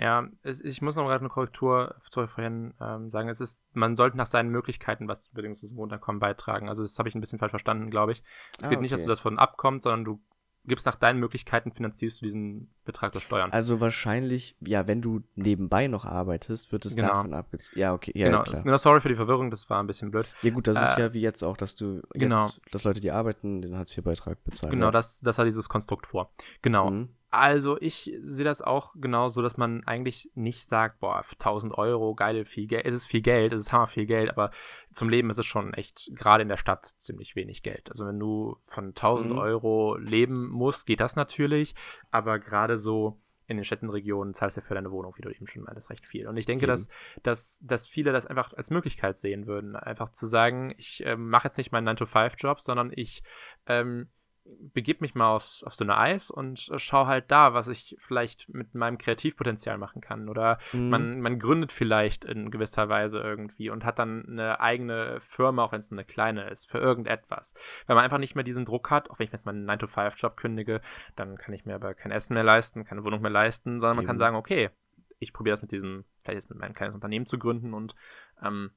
Ja, ich muss noch gerade eine Korrektur zu vorhin ähm, sagen. Es ist, man sollte nach seinen Möglichkeiten was zum bedingungsloses Wohneinkommen beitragen. Also das habe ich ein bisschen falsch verstanden, glaube ich. Es ah, geht nicht, dass du das von abkommst, sondern du gibst nach deinen Möglichkeiten, finanzierst du diesen Betrag durch Steuern. Also wahrscheinlich, ja, wenn du nebenbei noch arbeitest, wird es genau. davon abgezogen. Ja, okay. Ja, genau. Ja, genau, sorry für die Verwirrung, das war ein bisschen blöd. Ja gut, das äh, ist ja wie jetzt auch, dass du genau. Jetzt, dass Leute, die arbeiten, den Hartz-IV-Beitrag bezahlen. Genau, das, das hat dieses Konstrukt vor. Genau. Mhm. Also ich sehe das auch genauso, dass man eigentlich nicht sagt, boah, 1000 Euro, geil, viel Geld. Es ist viel Geld, es ist hammer viel Geld, aber zum Leben ist es schon echt, gerade in der Stadt, ziemlich wenig Geld. Also wenn du von 1000 mhm. Euro leben musst, geht das natürlich, aber gerade so in den Städtenregionen zahlst du ja für deine Wohnung, wie du eben schon meintest, recht viel. Und ich denke, dass, dass, dass viele das einfach als Möglichkeit sehen würden, einfach zu sagen, ich äh, mache jetzt nicht meinen 9-to-5-Job, sondern ich ähm, begib mich mal aufs, aufs dünne Eis und äh, schau halt da, was ich vielleicht mit meinem Kreativpotenzial machen kann. Oder mhm. man, man gründet vielleicht in gewisser Weise irgendwie und hat dann eine eigene Firma, auch wenn es nur eine kleine ist, für irgendetwas. Wenn man einfach nicht mehr diesen Druck hat, auch wenn ich jetzt meinen 9-to-5-Job kündige, dann kann ich mir aber kein Essen mehr leisten, keine Wohnung mehr leisten, sondern man kann sagen, okay, ich probiere das mit diesem, vielleicht jetzt mit meinem kleines Unternehmen zu gründen und ähm,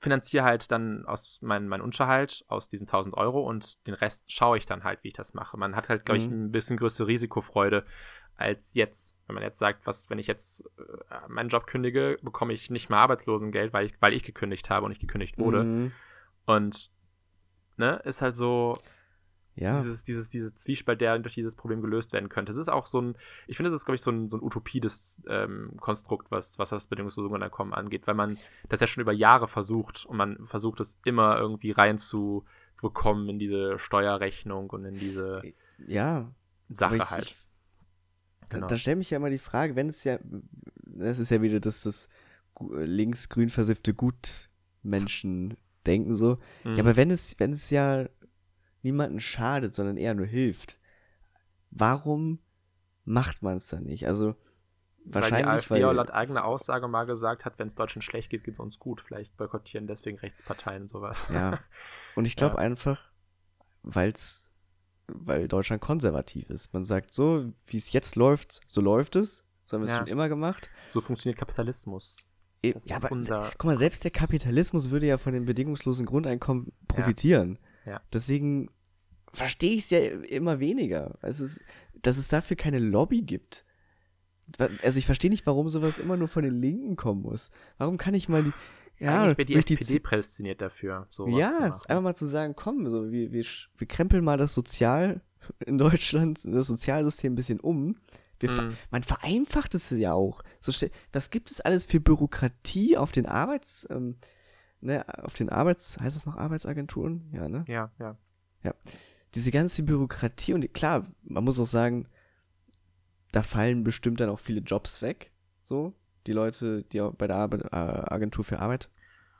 finanziere halt dann aus meinem mein Unterhalt aus diesen 1000 Euro und den Rest schaue ich dann halt, wie ich das mache. Man hat halt, glaube ich, mhm. ein bisschen größere Risikofreude als jetzt. Wenn man jetzt sagt, was, wenn ich jetzt äh, meinen Job kündige, bekomme ich nicht mehr Arbeitslosengeld, weil ich, weil ich gekündigt habe und nicht gekündigt wurde. Mhm. Und ne, ist halt so, ja. Dieses, dieses, dieses Zwiespalt, der durch dieses Problem gelöst werden könnte. Es ist auch so ein, ich finde, es ist, glaube ich, so ein, so ein Utopie des ähm, Konstrukt, was, was das bedingungslose Grundeinkommen angeht, weil man das ja schon über Jahre versucht und man versucht es immer irgendwie reinzubekommen in diese Steuerrechnung und in diese ja, Sache ich, halt. Ich, genau. Da, da stellt mich ja immer die Frage, wenn es ja, das ist ja wieder das, das links-grün versiffte Gutmenschen denken so. Mhm. Ja, aber wenn es, wenn es ja niemanden schadet, sondern eher nur hilft. Warum macht man es dann nicht? Also wahrscheinlich, weil die AfD weil, laut eigener Aussage mal gesagt hat, wenn es Deutschland schlecht geht, geht es uns gut. Vielleicht boykottieren deswegen Rechtsparteien sowas. Ja. Und ich glaube ja. einfach, weil's weil Deutschland konservativ ist. Man sagt so, wie es jetzt läuft, so läuft es. So haben wir es ja. schon immer gemacht. So funktioniert Kapitalismus. E das ja, aber unser guck mal, selbst der Kapitalismus würde ja von dem bedingungslosen Grundeinkommen profitieren. Ja. Ja. Deswegen verstehe ich es ja immer weniger. Also, dass es dafür keine Lobby gibt. Also ich verstehe nicht, warum sowas immer nur von den Linken kommen muss. Warum kann ich mal die. Ja, Eigentlich wäre die SPD die prädestiniert dafür, sowas Ja, einfach mal zu sagen, komm, so, wir, wir, wir krempeln mal das Sozial in Deutschland, das Sozialsystem ein bisschen um. Mm. Man vereinfacht es ja auch. So, was gibt es alles für Bürokratie auf den Arbeits, ähm, ne, auf den Arbeits, heißt es noch Arbeitsagenturen? Ja, ne? Ja, ja. Ja diese ganze Bürokratie und klar, man muss auch sagen, da fallen bestimmt dann auch viele Jobs weg. So, die Leute, die bei der Arbeit, äh, Agentur für Arbeit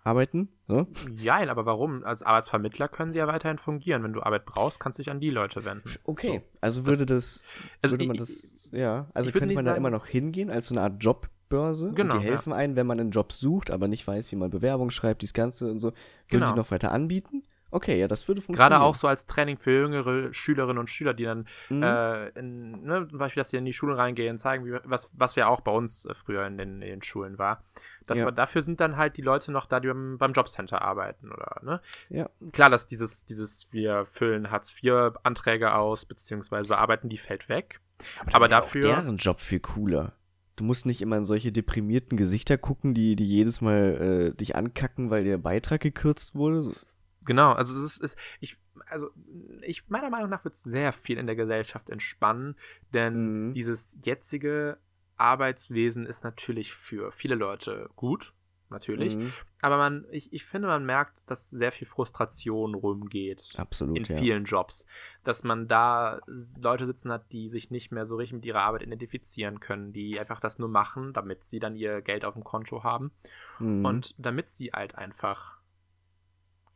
arbeiten. So. Ja, aber warum? Als Arbeitsvermittler können sie ja weiterhin fungieren. Wenn du Arbeit brauchst, kannst du dich an die Leute wenden. Okay, so. also würde das, das also würde man das, ja, also könnte man da immer noch hingehen als so eine Art Jobbörse. Genau. Und die helfen ja. einem, wenn man einen Job sucht, aber nicht weiß, wie man Bewerbung schreibt, dieses Ganze und so. Würden genau. die noch weiter anbieten? Okay, ja, das würde funktionieren. Gerade auch so als Training für jüngere Schülerinnen und Schüler, die dann mhm. äh, in, ne, zum Beispiel, dass sie in die Schulen reingehen, zeigen, wie, was, was ja auch bei uns äh, früher in den, in den Schulen war. Das ja. dafür sind dann halt die Leute noch da, die beim, beim Jobcenter arbeiten, oder, ne? Ja. Klar, dass dieses, dieses, wir füllen Hartz-IV-Anträge aus, beziehungsweise bearbeiten, die fällt weg. Aber, Aber dafür. deren Job viel cooler. Du musst nicht immer in solche deprimierten Gesichter gucken, die, die jedes Mal äh, dich ankacken, weil der Beitrag gekürzt wurde. Genau, also es ist, ist ich, also ich meiner Meinung nach wird es sehr viel in der Gesellschaft entspannen, denn mhm. dieses jetzige Arbeitswesen ist natürlich für viele Leute gut, natürlich. Mhm. Aber man, ich, ich finde, man merkt, dass sehr viel Frustration rumgeht. Absolut. In ja. vielen Jobs. Dass man da Leute sitzen hat, die sich nicht mehr so richtig mit ihrer Arbeit identifizieren können, die einfach das nur machen, damit sie dann ihr Geld auf dem Konto haben. Mhm. Und damit sie halt einfach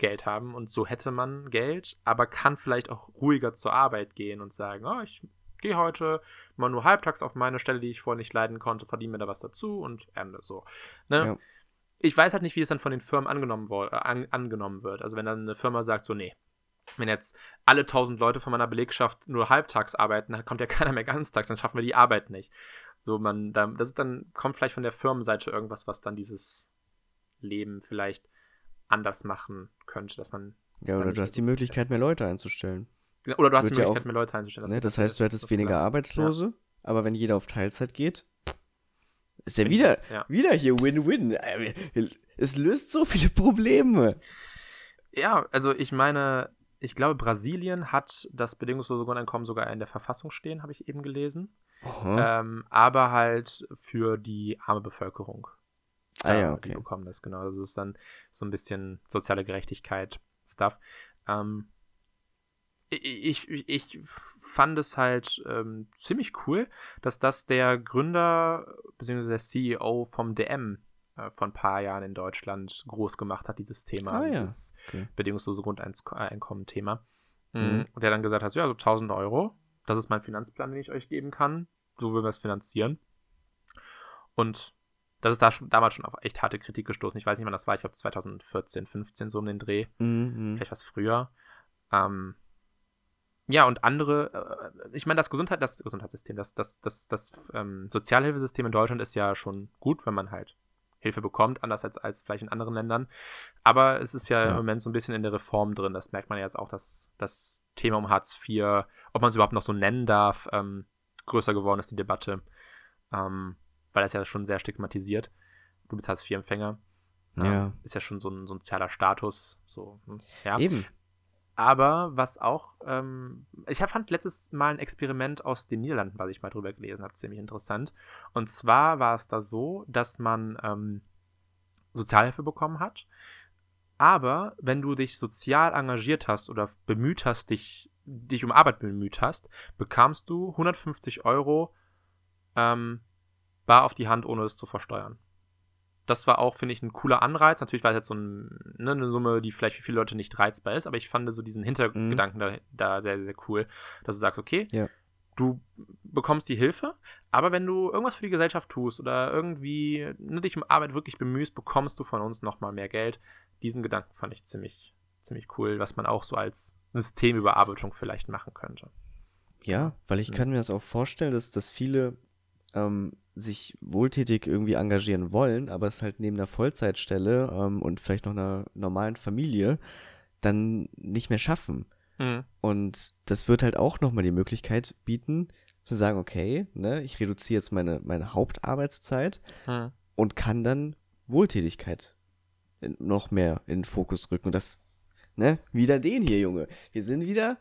Geld haben und so hätte man Geld, aber kann vielleicht auch ruhiger zur Arbeit gehen und sagen, oh, ich gehe heute mal nur halbtags auf meine Stelle, die ich vorher nicht leiden konnte, verdiene mir da was dazu und Ende so. Ne? Ja. Ich weiß halt nicht, wie es dann von den Firmen angenommen, äh, an, angenommen wird. Also wenn dann eine Firma sagt, so, nee, wenn jetzt alle tausend Leute von meiner Belegschaft nur halbtags arbeiten, dann kommt ja keiner mehr ganztags, dann schaffen wir die Arbeit nicht. So, man, das ist dann, kommt vielleicht von der Firmenseite irgendwas, was dann dieses Leben vielleicht anders machen könnte, dass man. Ja, oder du hast die Möglichkeit, mehr Leute einzustellen. Oder du hast Wird die Möglichkeit, ja auch, mehr Leute einzustellen. Ne, das heißt, du hättest weniger Arbeitslose, ja. aber wenn jeder auf Teilzeit geht, ist ja wieder, ja. wieder hier Win-Win. Es löst so viele Probleme. Ja, also ich meine, ich glaube, Brasilien hat das bedingungslose Grundeinkommen sogar in der Verfassung stehen, habe ich eben gelesen. Ähm, aber halt für die arme Bevölkerung. Ah ja, okay. Die bekommen das, genau. Das ist dann so ein bisschen soziale Gerechtigkeit Stuff. Ähm, ich, ich, fand es halt ähm, ziemlich cool, dass das der Gründer bzw. der CEO vom DM äh, vor ein paar Jahren in Deutschland groß gemacht hat, dieses Thema, ah, ja. dieses okay. bedingungslose Grundeinkommen-Thema. Mhm. mhm. Und der dann gesagt hat, ja, so 1000 Euro, das ist mein Finanzplan, den ich euch geben kann, so würden wir es finanzieren. Und das ist da schon, damals schon auf echt harte Kritik gestoßen. Ich weiß nicht, wann das war, ich glaube 2014, 15 so um den Dreh, mhm. vielleicht was früher. Ähm, ja, und andere, äh, ich meine, das Gesundheit, das Gesundheitssystem, das, das, das, das ähm, Sozialhilfesystem in Deutschland ist ja schon gut, wenn man halt Hilfe bekommt, anders als, als vielleicht in anderen Ländern. Aber es ist ja, ja, im Moment so ein bisschen in der Reform drin. Das merkt man ja jetzt auch, dass das Thema um Hartz IV, ob man es überhaupt noch so nennen darf, ähm, größer geworden ist, die Debatte. Ähm, weil das ja schon sehr stigmatisiert. Du bist Hartz IV-Empfänger. Ja. ja. Ist ja schon so ein, so ein sozialer Status. So, hm, ja. Eben. Aber was auch, ähm, ich fand letztes Mal ein Experiment aus den Niederlanden, was ich mal drüber gelesen habe, ziemlich interessant. Und zwar war es da so, dass man ähm, Sozialhilfe bekommen hat. Aber wenn du dich sozial engagiert hast oder bemüht hast, dich, dich um Arbeit bemüht hast, bekamst du 150 Euro ähm, bar auf die Hand, ohne es zu versteuern das war auch, finde ich, ein cooler Anreiz. Natürlich war es jetzt so ein, ne, eine Summe, die vielleicht für viele Leute nicht reizbar ist, aber ich fand so diesen Hintergedanken mhm. da, da sehr, sehr cool, dass du sagst, okay, ja. du bekommst die Hilfe, aber wenn du irgendwas für die Gesellschaft tust oder irgendwie ne, dich um Arbeit wirklich bemühst, bekommst du von uns nochmal mehr Geld. Diesen Gedanken fand ich ziemlich, ziemlich cool, was man auch so als Systemüberarbeitung vielleicht machen könnte. Ja, weil ich mhm. kann mir das auch vorstellen, dass, dass viele ähm, sich wohltätig irgendwie engagieren wollen, aber es halt neben einer Vollzeitstelle ähm, und vielleicht noch einer normalen Familie dann nicht mehr schaffen. Mhm. Und das wird halt auch nochmal die Möglichkeit bieten, zu sagen, okay, ne, ich reduziere jetzt meine, meine Hauptarbeitszeit mhm. und kann dann Wohltätigkeit noch mehr in den Fokus rücken. Und das, ne, wieder den hier, Junge. Wir sind wieder,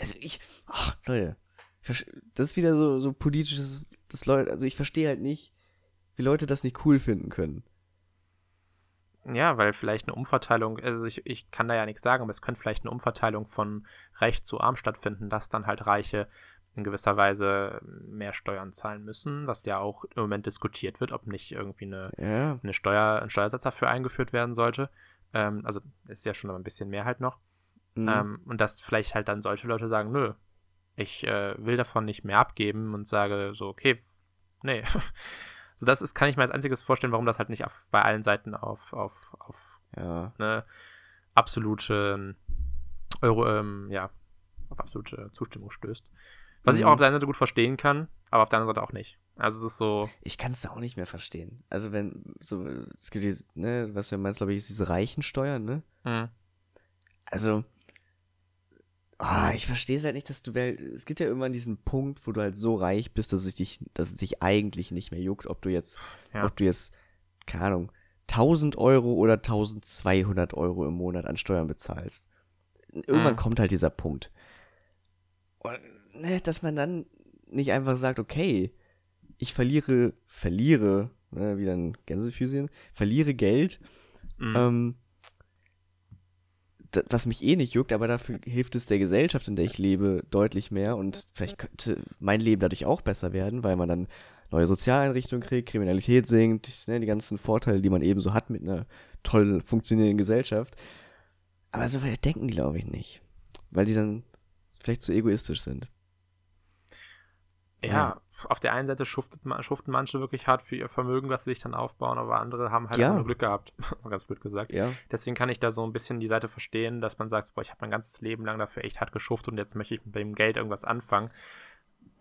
also ich, ach, Leute, das ist wieder so, so politisches dass Leute, also ich verstehe halt nicht, wie Leute das nicht cool finden können. Ja, weil vielleicht eine Umverteilung, also ich, ich kann da ja nichts sagen, aber es könnte vielleicht eine Umverteilung von reich zu arm stattfinden, dass dann halt Reiche in gewisser Weise mehr Steuern zahlen müssen, was ja auch im Moment diskutiert wird, ob nicht irgendwie eine, ja. eine Steuer, ein Steuersatz dafür eingeführt werden sollte. Ähm, also ist ja schon ein bisschen mehr halt noch. Mhm. Ähm, und dass vielleicht halt dann solche Leute sagen, nö, ich äh, will davon nicht mehr abgeben und sage so, okay, nee. so das ist, kann ich mir als einziges vorstellen, warum das halt nicht auf, bei allen Seiten auf, auf, auf ja. eine absolute Euro, ähm, ja, auf absolute Zustimmung stößt. Was mhm. ich auch auf der einen Seite gut verstehen kann, aber auf der anderen Seite auch nicht. Also es ist so. Ich kann es da auch nicht mehr verstehen. Also wenn, so, es gibt diese, ne, was du meinst, glaube ich, ist diese Reichensteuern, ne? Mhm. Also, Ah, ich verstehe es halt nicht, dass du, es gibt ja irgendwann diesen Punkt, wo du halt so reich bist, dass es dich, dass es dich eigentlich nicht mehr juckt, ob du jetzt, ja. ob du jetzt, keine Ahnung, 1000 Euro oder 1200 Euro im Monat an Steuern bezahlst. Irgendwann mhm. kommt halt dieser Punkt. Und, ne, dass man dann nicht einfach sagt, okay, ich verliere, verliere, ne, wieder ein Gänsefüßchen, verliere Geld, mhm. ähm, was mich eh nicht juckt, aber dafür hilft es der Gesellschaft, in der ich lebe, deutlich mehr und vielleicht könnte mein Leben dadurch auch besser werden, weil man dann neue Sozialeinrichtungen kriegt, Kriminalität sinkt, ne, die ganzen Vorteile, die man eben so hat mit einer toll funktionierenden Gesellschaft. Aber so weit denken die, glaube ich, nicht. Weil die dann vielleicht zu egoistisch sind. ja, ja, auf der einen Seite schuftet, schuften manche wirklich hart für ihr Vermögen, was sie sich dann aufbauen, aber andere haben halt ja. nur Glück gehabt. so ganz blöd gesagt. Ja. Deswegen kann ich da so ein bisschen die Seite verstehen, dass man sagt, boah, ich habe mein ganzes Leben lang dafür echt hart geschuftet und jetzt möchte ich mit dem Geld irgendwas anfangen.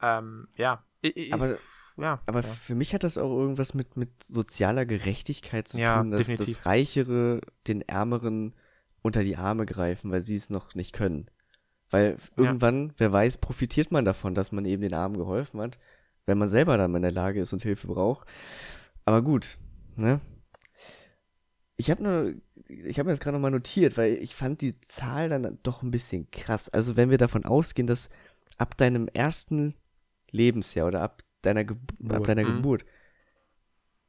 Ähm, ja. Ich, aber ja, aber ja. für mich hat das auch irgendwas mit, mit sozialer Gerechtigkeit zu ja, tun, dass das Reichere den Ärmeren unter die Arme greifen, weil sie es noch nicht können. Weil irgendwann, ja. wer weiß, profitiert man davon, dass man eben den Armen geholfen hat, wenn man selber dann in der Lage ist und Hilfe braucht. Aber gut, ne? Ich habe nur, ich habe mir das gerade nochmal notiert, weil ich fand die Zahl dann doch ein bisschen krass. Also wenn wir davon ausgehen, dass ab deinem ersten Lebensjahr oder ab deiner, Ge Geburt. ab deiner mhm. Geburt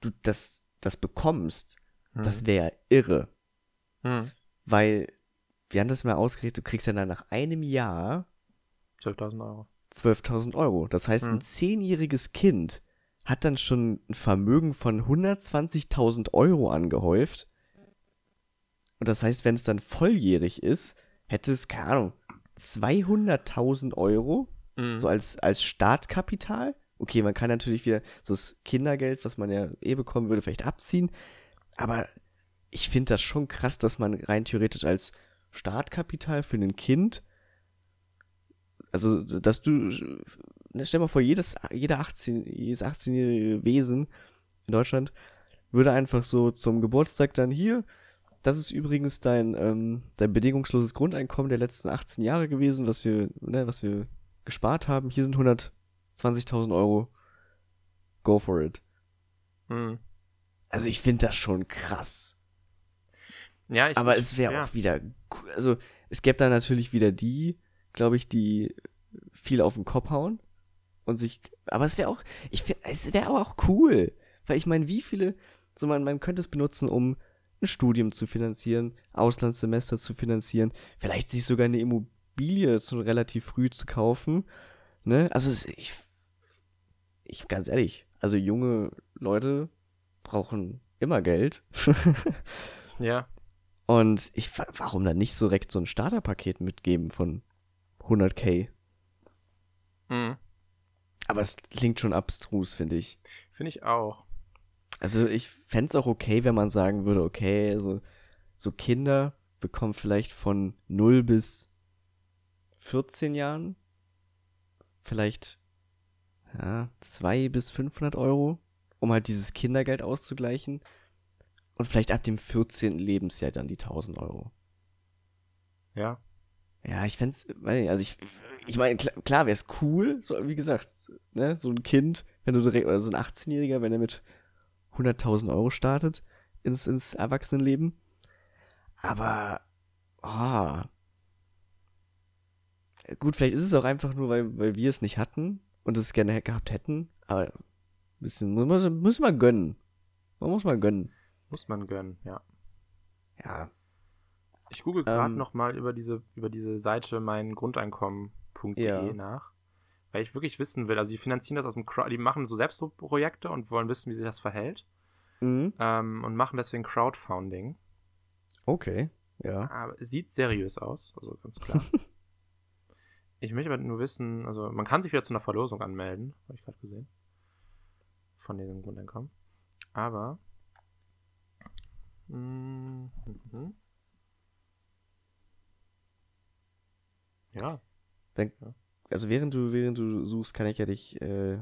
du das, das bekommst, mhm. das wäre irre. Mhm. Weil wir haben das mal ausgerechnet, du kriegst ja dann nach einem Jahr 12.000 Euro. 12.000 Euro. Das heißt, ein hm. zehnjähriges Kind hat dann schon ein Vermögen von 120.000 Euro angehäuft. Und das heißt, wenn es dann volljährig ist, hätte es, keine Ahnung, 200.000 Euro, mhm. so als, als Startkapital. Okay, man kann natürlich wieder so das Kindergeld, was man ja eh bekommen würde, vielleicht abziehen. Aber ich finde das schon krass, dass man rein theoretisch als Startkapital für ein Kind. Also, dass du, stell mal vor, jedes, jeder 18, jedes 18-jährige Wesen in Deutschland würde einfach so zum Geburtstag dann hier, das ist übrigens dein, ähm, dein bedingungsloses Grundeinkommen der letzten 18 Jahre gewesen, was wir, ne, was wir gespart haben. Hier sind 120.000 Euro. Go for it. Mhm. Also ich finde das schon krass. Ja, ich, Aber es wäre ja. auch wieder, also es gäbe da natürlich wieder die, glaube ich, die viel auf den Kopf hauen und sich, aber es wäre auch, ich finde, es wäre auch cool, weil ich meine, wie viele, so man, man könnte es benutzen, um ein Studium zu finanzieren, Auslandssemester zu finanzieren, vielleicht sich sogar eine Immobilie schon relativ früh zu kaufen, ne? Also es, ich, ich ganz ehrlich, also junge Leute brauchen immer Geld. ja. Und ich, warum dann nicht so direkt so ein Starterpaket mitgeben von 100k? Mhm. Aber es klingt schon abstrus, finde ich. Finde ich auch. Also ich fände es auch okay, wenn man sagen würde, okay, also so Kinder bekommen vielleicht von 0 bis 14 Jahren vielleicht ja, 2 bis 500 Euro, um halt dieses Kindergeld auszugleichen. Und vielleicht ab dem 14. Lebensjahr dann die 1000 Euro. Ja. Ja, ich fände also ich, ich meine, klar, klar wäre es cool, so wie gesagt, ne, so ein Kind, wenn du direkt, oder so ein 18-Jähriger, wenn er mit 100.000 Euro startet ins, ins Erwachsenenleben. Aber, ah. Gut, vielleicht ist es auch einfach nur, weil, weil wir es nicht hatten und es gerne gehabt hätten, aber bisschen, muss, muss man gönnen. Man muss mal gönnen. Muss man gönnen, ja. Ja. Ich google gerade ähm, noch mal über diese, über diese Seite mein Grundeinkommen.de ja. nach, weil ich wirklich wissen will. Also die finanzieren das aus dem Crowd, die machen so selbst so Projekte und wollen wissen, wie sich das verhält. Mhm. Ähm, und machen deswegen Crowdfunding. Okay, ja. Aber sieht seriös aus, also ganz klar. ich möchte aber nur wissen, also man kann sich wieder zu einer Verlosung anmelden, habe ich gerade gesehen. Von diesem Grundeinkommen. Aber Mhm. Ja. Dann, also während du, während du suchst, kann ich ja dich äh,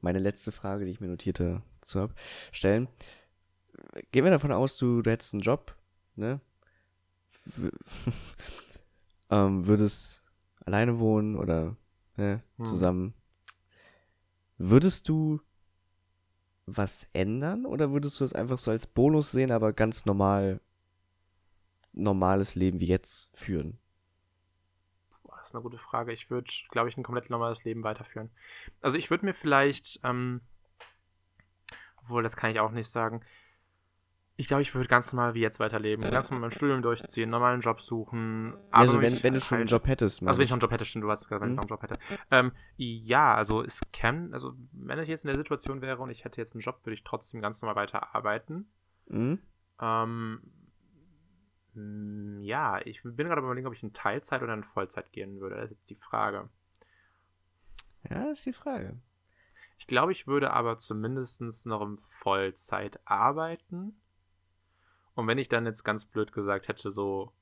meine letzte Frage, die ich mir notierte, zu hab, stellen. Gehen wir davon aus, du, du hättest einen Job, ne? ähm, würdest alleine wohnen oder ne, hm. zusammen. Würdest du was ändern oder würdest du das einfach so als Bonus sehen, aber ganz normal, normales Leben wie jetzt führen? Ist eine gute Frage. Ich würde, glaube ich, ein komplett normales Leben weiterführen. Also ich würde mir vielleicht, ähm, obwohl das kann ich auch nicht sagen, ich glaube, ich würde ganz normal wie jetzt weiterleben. Ganz normal mein Studium durchziehen, normalen Job suchen. also wenn, wenn du schon halt, einen Job hättest. Also wenn ich schon einen Job hätte, stimmt, du hast gesagt, wenn hm. ich noch einen Job hätte. Ähm, ja, also es kann, also wenn ich jetzt in der Situation wäre und ich hätte jetzt einen Job, würde ich trotzdem ganz normal weiterarbeiten. Mhm. Ähm, ja, ich bin gerade überlegen, ob ich in Teilzeit oder in Vollzeit gehen würde. Das ist jetzt die Frage. Ja, das ist die Frage. Ich glaube, ich würde aber zumindest noch in Vollzeit arbeiten. Und wenn ich dann jetzt ganz blöd gesagt hätte, so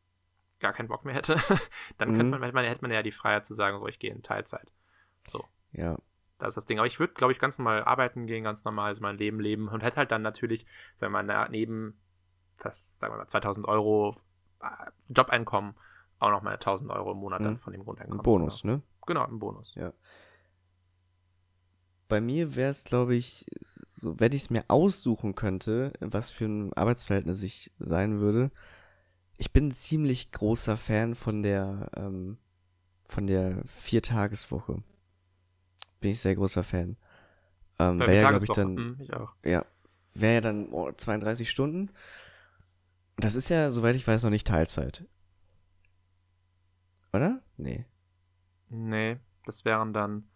gar keinen Bock mehr hätte, dann Mhm. könnte man, man, hätte man ja die Freiheit zu sagen, so ich gehe in Teilzeit. So, Ja. das ist das Ding. Aber ich würde, glaube ich, ganz normal arbeiten gehen, ganz normal so mein Leben leben und hätte halt dann natürlich, sagen wir mal, neben fast, sagen wir mal, 2000 Euro äh, Jobeinkommen auch nochmal 1000 Euro im Monat dann Mhm. von dem Ein Grundeinkommen. Bonus, ne? Genau, genau ein Bonus. Ja. Bei mir wäre es, glaube ich, so, wenn ich es mir aussuchen könnte, was für ein Arbeitsverhältnis ich sein würde. Ich bin ein ziemlich großer Fan von der, ähm, von der Viertageswoche. Bin ich sehr großer Fan. Ähm, wäre ja, glaube ich, dann, Mhm, ich auch. ja, wäre ja dann oh, 32 Stunden. Das ist ja, soweit ich weiß, noch nicht Teilzeit. Oder? Nee. Nee, das wären dann.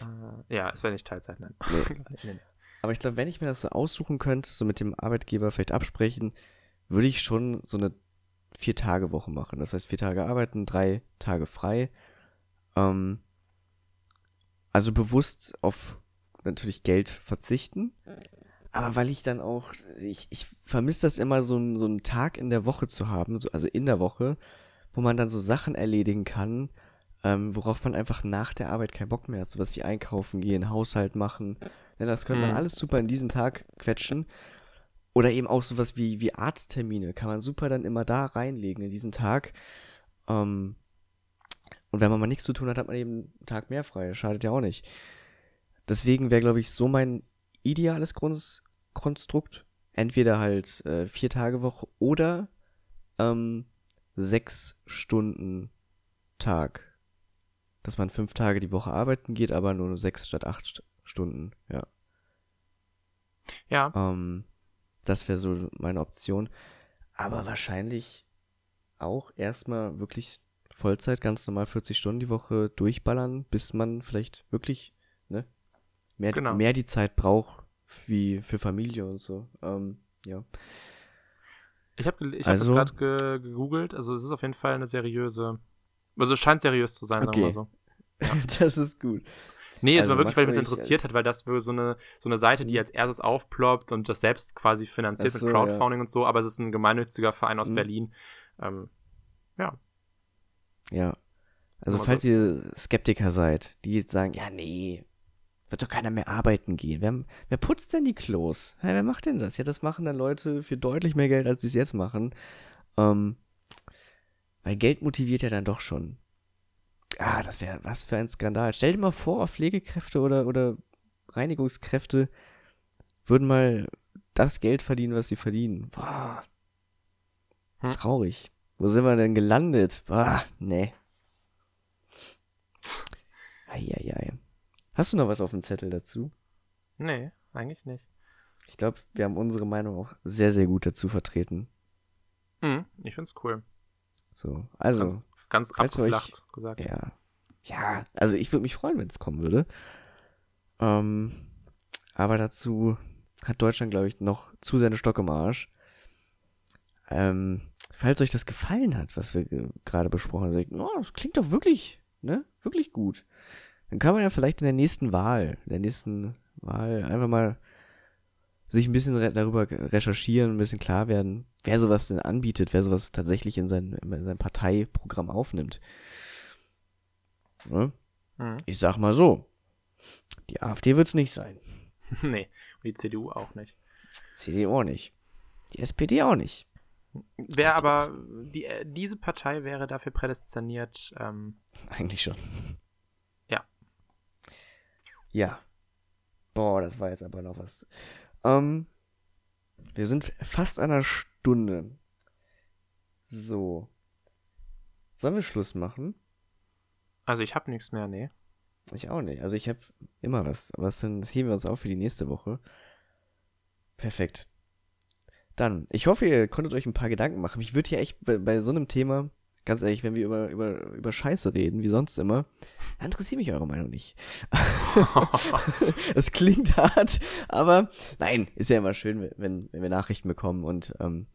Äh, ja, es wäre nicht Teilzeit, nein. Nee. nee, nee. Aber ich glaube, wenn ich mir das so aussuchen könnte, so mit dem Arbeitgeber vielleicht absprechen, würde ich schon so eine Vier-Tage-Woche machen. Das heißt, vier Tage arbeiten, drei Tage frei. Ähm, also bewusst auf natürlich Geld verzichten. Aber weil ich dann auch, ich, ich vermisse das immer, so, einen- so einen Tag in der Woche zu haben, so, also in der Woche, wo man dann so Sachen erledigen kann, ähm, worauf man einfach nach der Arbeit keinen Bock mehr hat. Sowas wie einkaufen gehen, Haushalt machen. Ja, das könnte man Mhm. alles super in diesen Tag quetschen. Oder eben auch sowas wie, wie Arzttermine kann man super dann immer da reinlegen in diesen Tag. Ähm, und wenn man mal nichts zu tun hat, hat man eben einen Tag mehr frei. Schadet ja auch nicht. Deswegen wäre, glaube ich, so mein ideales Grunds Konstrukt. Entweder halt äh, vier Tage Woche oder ähm, sechs Stunden Tag. Dass man fünf Tage die Woche arbeiten geht, aber nur sechs statt acht St- Stunden, ja. Ja, Ähm, das wäre so meine Option. Aber wahrscheinlich auch erstmal wirklich Vollzeit, ganz normal 40 Stunden die Woche durchballern, bis man vielleicht wirklich mehr, Genau. mehr die Zeit braucht wie für Familie und so. Ähm, ja. ich habe ich Also- hab das gerade ge gegoogelt. Also, es ist auf jeden Fall eine seriöse. Also, es scheint seriös zu sein, sagen wir Okay. mal so. das ist gut. Nee, es Also war wirklich, macht weil mich das interessiert hat, weil das wäre so eine, so eine Seite, die Mhm. als erstes aufploppt und das selbst quasi finanziert so, mit Crowdfunding und so, aber es ist ein gemeinnütziger Verein aus Mhm. Berlin. Ähm, ja. Ja. Also falls ihr Skeptiker seid, die jetzt sagen, ja nee, wird doch keiner mehr arbeiten gehen. Wer, wer putzt denn die Klos? Hä, wer macht denn das? Ja, das machen dann Leute für deutlich mehr Geld, als sie es jetzt machen. Ähm, weil Geld motiviert ja dann doch schon. Ah, das wäre was für ein Skandal. Stell dir mal vor, Pflegekräfte oder, oder Reinigungskräfte würden mal das Geld verdienen, was sie verdienen. Boah. Hm. Traurig. Wo sind wir denn gelandet? Boah, nee. Eieiei. Hast du noch was auf dem Zettel dazu? Nee, eigentlich nicht. Ich glaube, wir haben unsere Meinung auch sehr, sehr gut dazu vertreten. Mhm, ich find's cool. So, also, Ganz Falls ihr euch- abgeflacht gesagt. ja. Ja, also ich würde mich freuen, wenn es kommen würde. Ähm, aber dazu hat Deutschland, glaube ich, noch zu seine Stock im Arsch. Ähm, falls euch das gefallen hat, was wir ge- gerade besprochen haben, sagt, oh, das klingt doch wirklich, ne, wirklich gut. Dann kann man ja vielleicht in der nächsten Wahl, in der nächsten Wahl einfach mal sich ein bisschen re darüber recherchieren, ein bisschen klar werden, wer sowas denn anbietet, wer sowas tatsächlich in sein, in sein Parteiprogramm aufnimmt. Ne? Mhm. Ich sag mal so, die AfD wird's nicht sein. nee, und die CDU auch nicht. CDU auch nicht. Die SPD auch nicht. Wäre aber, die, äh, diese Partei wäre dafür prädestiniert, ähm, Eigentlich schon. Ja. Boah, das war jetzt aber noch was. Ähm, wir sind fast an einer Stunde. So. Sollen wir Schluss machen? also ich habe nichts mehr, nee. Ich auch nicht. Also ich habe immer was. Aber das heben wir uns auf für die nächste Woche. Perfekt. Dann, ich hoffe, ihr konntet euch ein paar Gedanken machen. Ich würde hier echt bei, bei so einem Thema, ganz ehrlich, wenn wir über, über, über Scheiße reden, wie sonst immer, dann interessiert mich eure Meinung nicht. Es klingt hart, aber nein, ist ja immer schön, wenn, wenn wir Nachrichten bekommen und ähm,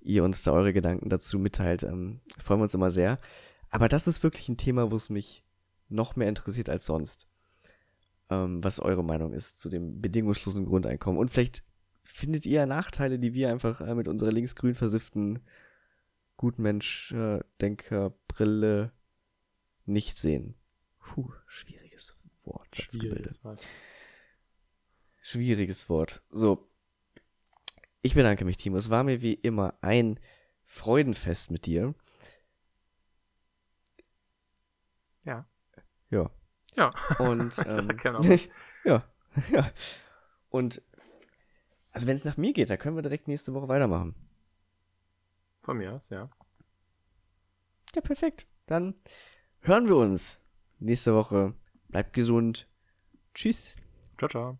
ihr uns da eure Gedanken dazu mitteilt. Ähm, freuen wir uns immer sehr. Aber das ist wirklich ein Thema, wo es mich noch mehr interessiert als sonst. ähm, was eure Meinung ist zu dem bedingungslosen Grundeinkommen. Und vielleicht findet ihr Nachteile, die wir einfach äh, mit unserer linksgrün versifften Gutmensch-Denker-Brille nicht sehen. Puh, schwieriges Wort. Schwieriges Wort. Schwieriges Wort. So. Ich bedanke mich, Timo. Es war mir wie immer ein Freudenfest mit dir. Ja. Ja. Ja. Und ähm, ja, ja. Und also wenn es nach mir geht, dann können wir direkt nächste Woche weitermachen. Von mir aus, ja. Ja, perfekt. Dann hören wir uns nächste Woche. Bleibt gesund. Tschüss. Ciao, ciao.